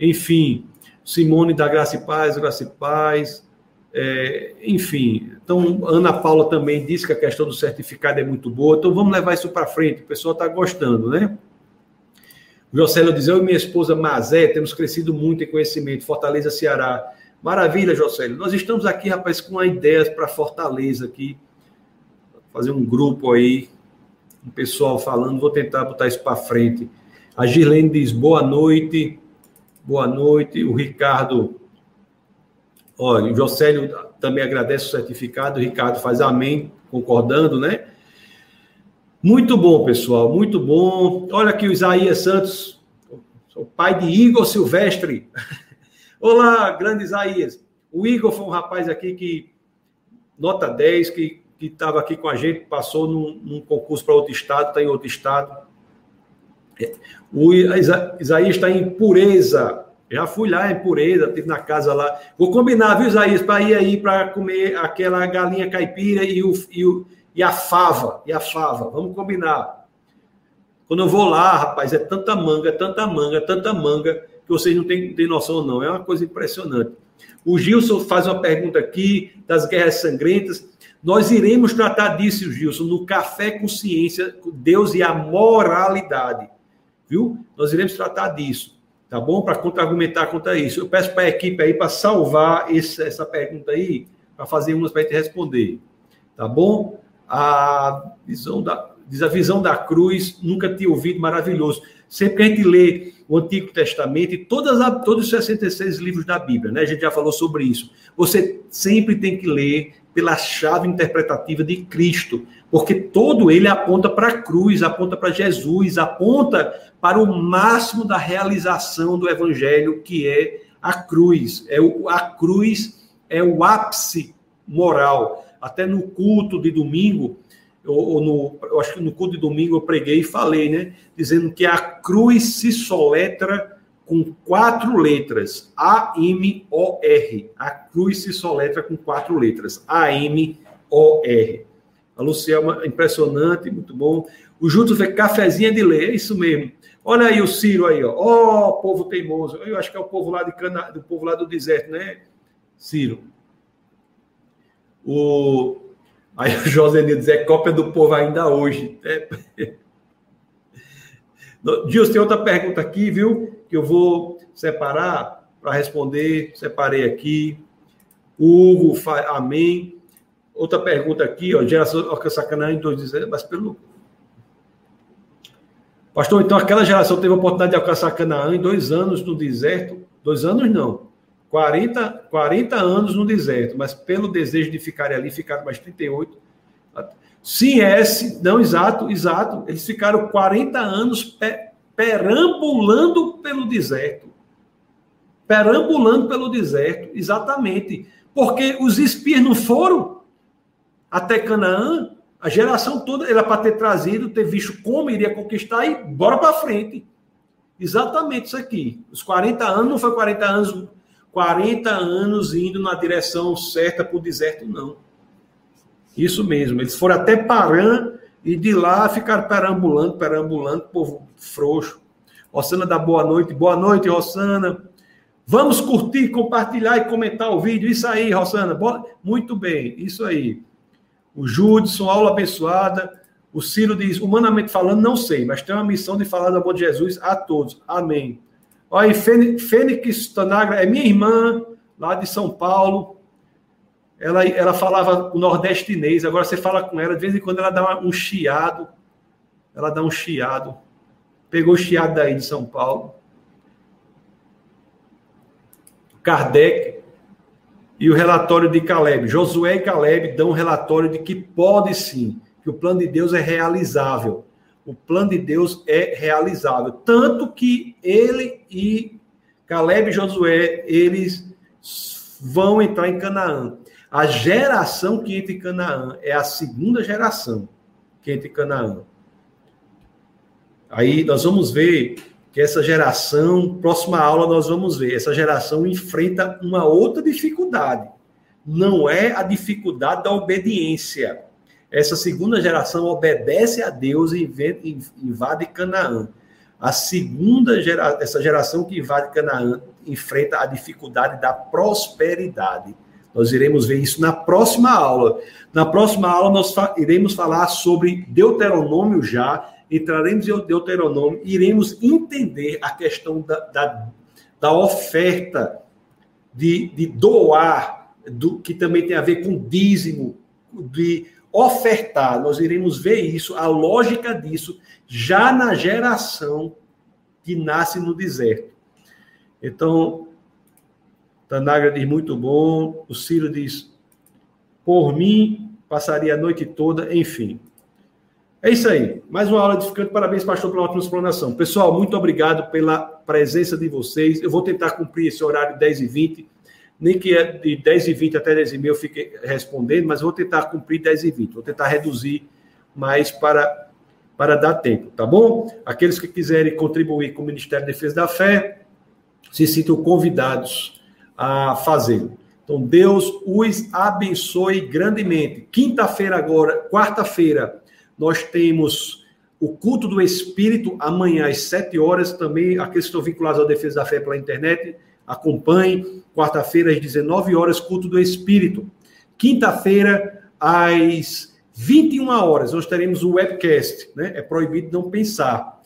Enfim, Simone da Graça e Paz, Graça e Paz. É, enfim, então Ana Paula também disse que a questão do certificado é muito boa. Então vamos levar isso para frente. O pessoal está gostando, né? O Jocélio diz: Eu e minha esposa Mazé temos crescido muito em conhecimento. Fortaleza, Ceará. Maravilha, Jocélio. Nós estamos aqui, rapaz, com ideias para Fortaleza aqui fazer um grupo aí, um pessoal falando, vou tentar botar isso para frente. A Girlene diz boa noite, boa noite. O Ricardo, olha, o Jocélio também agradece o certificado, o Ricardo faz amém, concordando, né? Muito bom, pessoal, muito bom. Olha aqui o Isaías Santos, o pai de Igor Silvestre. (laughs) Olá, grande Isaías. O Igor foi um rapaz aqui que, nota 10, que que estava aqui com a gente, passou num, num concurso para outro estado, está em outro estado. É, o Isaías está em pureza. Já fui lá em pureza, estive na casa lá. Vou combinar, viu, Isaías, para ir aí para comer aquela galinha caipira e, o, e, o, e a fava. E a fava. Vamos combinar. Quando eu vou lá, rapaz, é tanta manga, é tanta manga, é tanta manga, que vocês não têm, têm noção, não. É uma coisa impressionante. O Gilson faz uma pergunta aqui das guerras sangrentas. Nós iremos tratar disso, Gilson, no Café Consciência, Deus e a moralidade. Viu? Nós iremos tratar disso, tá bom? Para contra-argumentar contra isso. Eu peço para a equipe aí para salvar esse, essa pergunta aí, para fazer umas para a gente responder. Tá bom? A visão da, diz a visão da cruz, nunca tinha ouvido, maravilhoso. Sempre que a gente lê o Antigo Testamento e todas todos os 66 livros da Bíblia, né? A gente já falou sobre isso. Você sempre tem que ler pela chave interpretativa de Cristo, porque todo ele aponta para a cruz, aponta para Jesus, aponta para o máximo da realização do evangelho, que é a cruz. É o, a cruz é o ápice moral. Até no culto de domingo, ou, no, eu acho que no culto de domingo eu preguei e falei, né? Dizendo que a cruz se soletra com quatro letras. A-M-O-R. A cruz se soletra com quatro letras. A-M-O-R. A Luciana, impressionante, muito bom. O Júlio fez cafezinha de ler, é isso mesmo. Olha aí o Ciro aí, ó. Ó, oh, povo teimoso. Eu acho que é o povo lá de Cana... do povo lá do deserto, né, Ciro? O Aí o José diz, é cópia do povo ainda hoje. É... (laughs) Dias, tem outra pergunta aqui, viu? Que eu vou separar para responder. Separei aqui. Hugo, amém. Outra pergunta aqui, ó. Geração Sacanagem 2 mas pelo. Pastor, então aquela geração teve a oportunidade de alcançar Canaã em dois anos no deserto. Dois anos não. 40, 40 anos no deserto, mas pelo desejo de ficarem ali, ficaram mais 38. Sim, é, não, exato, exato. Eles ficaram 40 anos perambulando pelo deserto. Perambulando pelo deserto, exatamente. Porque os espias não foram até Canaã, a geração toda era para ter trazido, ter visto como iria conquistar e bora para frente. Exatamente isso aqui. Os 40 anos não foi 40 anos 40 anos indo na direção certa para o deserto, não. Isso mesmo. Eles foram até Paran e de lá ficaram perambulando, perambulando, povo frouxo. Rossana dá boa noite. Boa noite, Rossana. Vamos curtir, compartilhar e comentar o vídeo. Isso aí, Rossana. Muito bem, isso aí. O Judson, aula abençoada. O Ciro diz, humanamente falando, não sei, mas tem uma missão de falar do amor de Jesus a todos. Amém. Olha aí, Fênix Tanagra é minha irmã, lá de São Paulo. Ela, ela falava o nordestinês, agora você fala com ela, de vez em quando ela dá um chiado. Ela dá um chiado. Pegou o chiado daí de São Paulo. Kardec e o relatório de Caleb. Josué e Caleb dão um relatório de que pode sim, que o plano de Deus é realizável. O plano de Deus é realizável. Tanto que ele e Caleb e Josué, eles vão entrar em Canaã. A geração que entra em Canaã é a segunda geração que entra em Canaã. Aí nós vamos ver que essa geração, próxima aula nós vamos ver, essa geração enfrenta uma outra dificuldade. Não é a dificuldade da obediência essa segunda geração obedece a Deus e invade Canaã. A segunda geração, essa geração que invade Canaã enfrenta a dificuldade da prosperidade. Nós iremos ver isso na próxima aula. Na próxima aula nós iremos falar sobre Deuteronômio já, entraremos em Deuteronômio, iremos entender a questão da, da, da oferta, de, de doar, do, que também tem a ver com dízimo, de ofertar. Nós iremos ver isso, a lógica disso, já na geração que nasce no deserto. Então, Tanagra diz muito bom, o Ciro diz, por mim, passaria a noite toda, enfim. É isso aí. Mais uma aula edificante. Parabéns, pastor, pela ótima explanação. Pessoal, muito obrigado pela presença de vocês. Eu vou tentar cumprir esse horário 10 e 20 nem que é de 10 e 20 até 10 e meia eu fique respondendo, mas vou tentar cumprir 10 e 20, vou tentar reduzir mais para, para dar tempo, tá bom? Aqueles que quiserem contribuir com o Ministério da Defesa da Fé, se sintam convidados a fazê-lo. Então, Deus os abençoe grandemente. Quinta-feira agora, quarta-feira, nós temos o culto do Espírito, amanhã às 7 horas, também aqueles que estão vinculados à Defesa da Fé pela internet, Acompanhe. Quarta-feira, às 19 horas, culto do Espírito. Quinta-feira, às 21 horas, nós teremos o webcast, né? É proibido não pensar.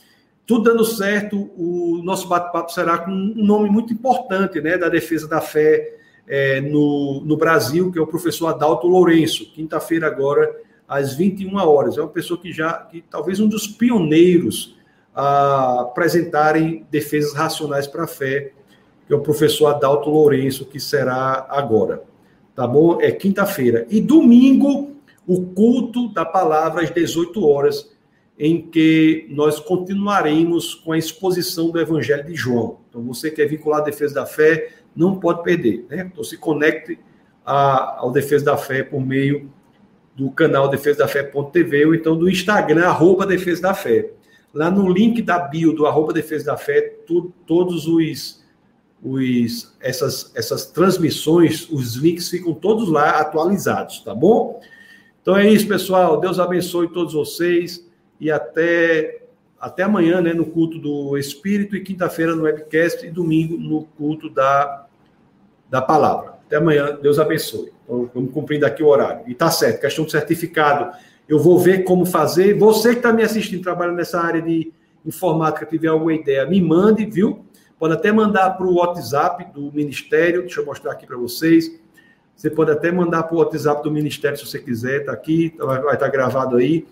Tudo dando certo, o nosso bate-papo será com um nome muito importante, né? Da defesa da fé é, no, no Brasil, que é o professor Adalto Lourenço. Quinta-feira, agora, às 21 horas. É uma pessoa que já, que talvez um dos pioneiros a apresentarem defesas racionais para a fé que é o professor Adalto Lourenço, que será agora. tá bom? É quinta-feira. E domingo, o culto da palavra às 18 horas, em que nós continuaremos com a exposição do Evangelho de João. Então, você que é vinculado à defesa da fé, não pode perder, né? Então, se conecte a, ao Defesa da Fé por meio do canal Defesa da Fé.tv ou então do Instagram, arroba Defesa da Fé. Lá no link da bio do arroba Defesa da Fé, tu, todos os, os essas, essas transmissões, os links ficam todos lá atualizados, tá bom? Então é isso, pessoal. Deus abençoe todos vocês e até até amanhã, né, no culto do Espírito e quinta-feira no webcast e domingo no culto da da palavra. Até amanhã, Deus abençoe. Então, vamos cumprindo aqui o horário. E tá certo, questão do certificado, eu vou ver como fazer. Você que está me assistindo, trabalha nessa área de informática, tiver alguma ideia, me mande, viu? Pode até mandar para o WhatsApp do Ministério, deixa eu mostrar aqui para vocês. Você pode até mandar para o WhatsApp do Ministério se você quiser, está aqui, vai estar tá gravado aí.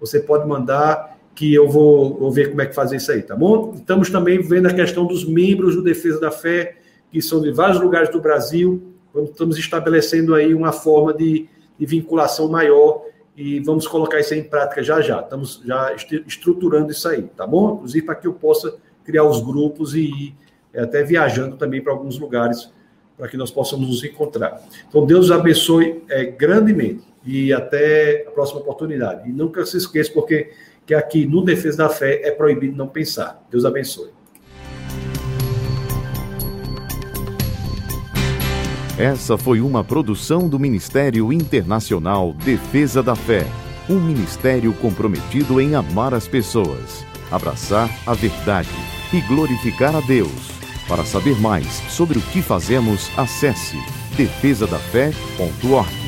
Você pode mandar que eu vou, vou ver como é que fazer isso aí, tá bom? Estamos também vendo a questão dos membros do Defesa da Fé, que são de vários lugares do Brasil. Estamos estabelecendo aí uma forma de, de vinculação maior e vamos colocar isso em prática já já. Estamos já estruturando isso aí, tá bom? Inclusive para que eu possa criar os grupos e ir é, até viajando também para alguns lugares para que nós possamos nos encontrar. Então, Deus abençoe é, grandemente e até a próxima oportunidade. E nunca se esqueça, porque que aqui no Defesa da Fé é proibido não pensar. Deus abençoe. Essa foi uma produção do Ministério Internacional Defesa da Fé, um ministério comprometido em amar as pessoas, abraçar a verdade e glorificar a Deus. Para saber mais sobre o que fazemos, acesse defesadafé.org.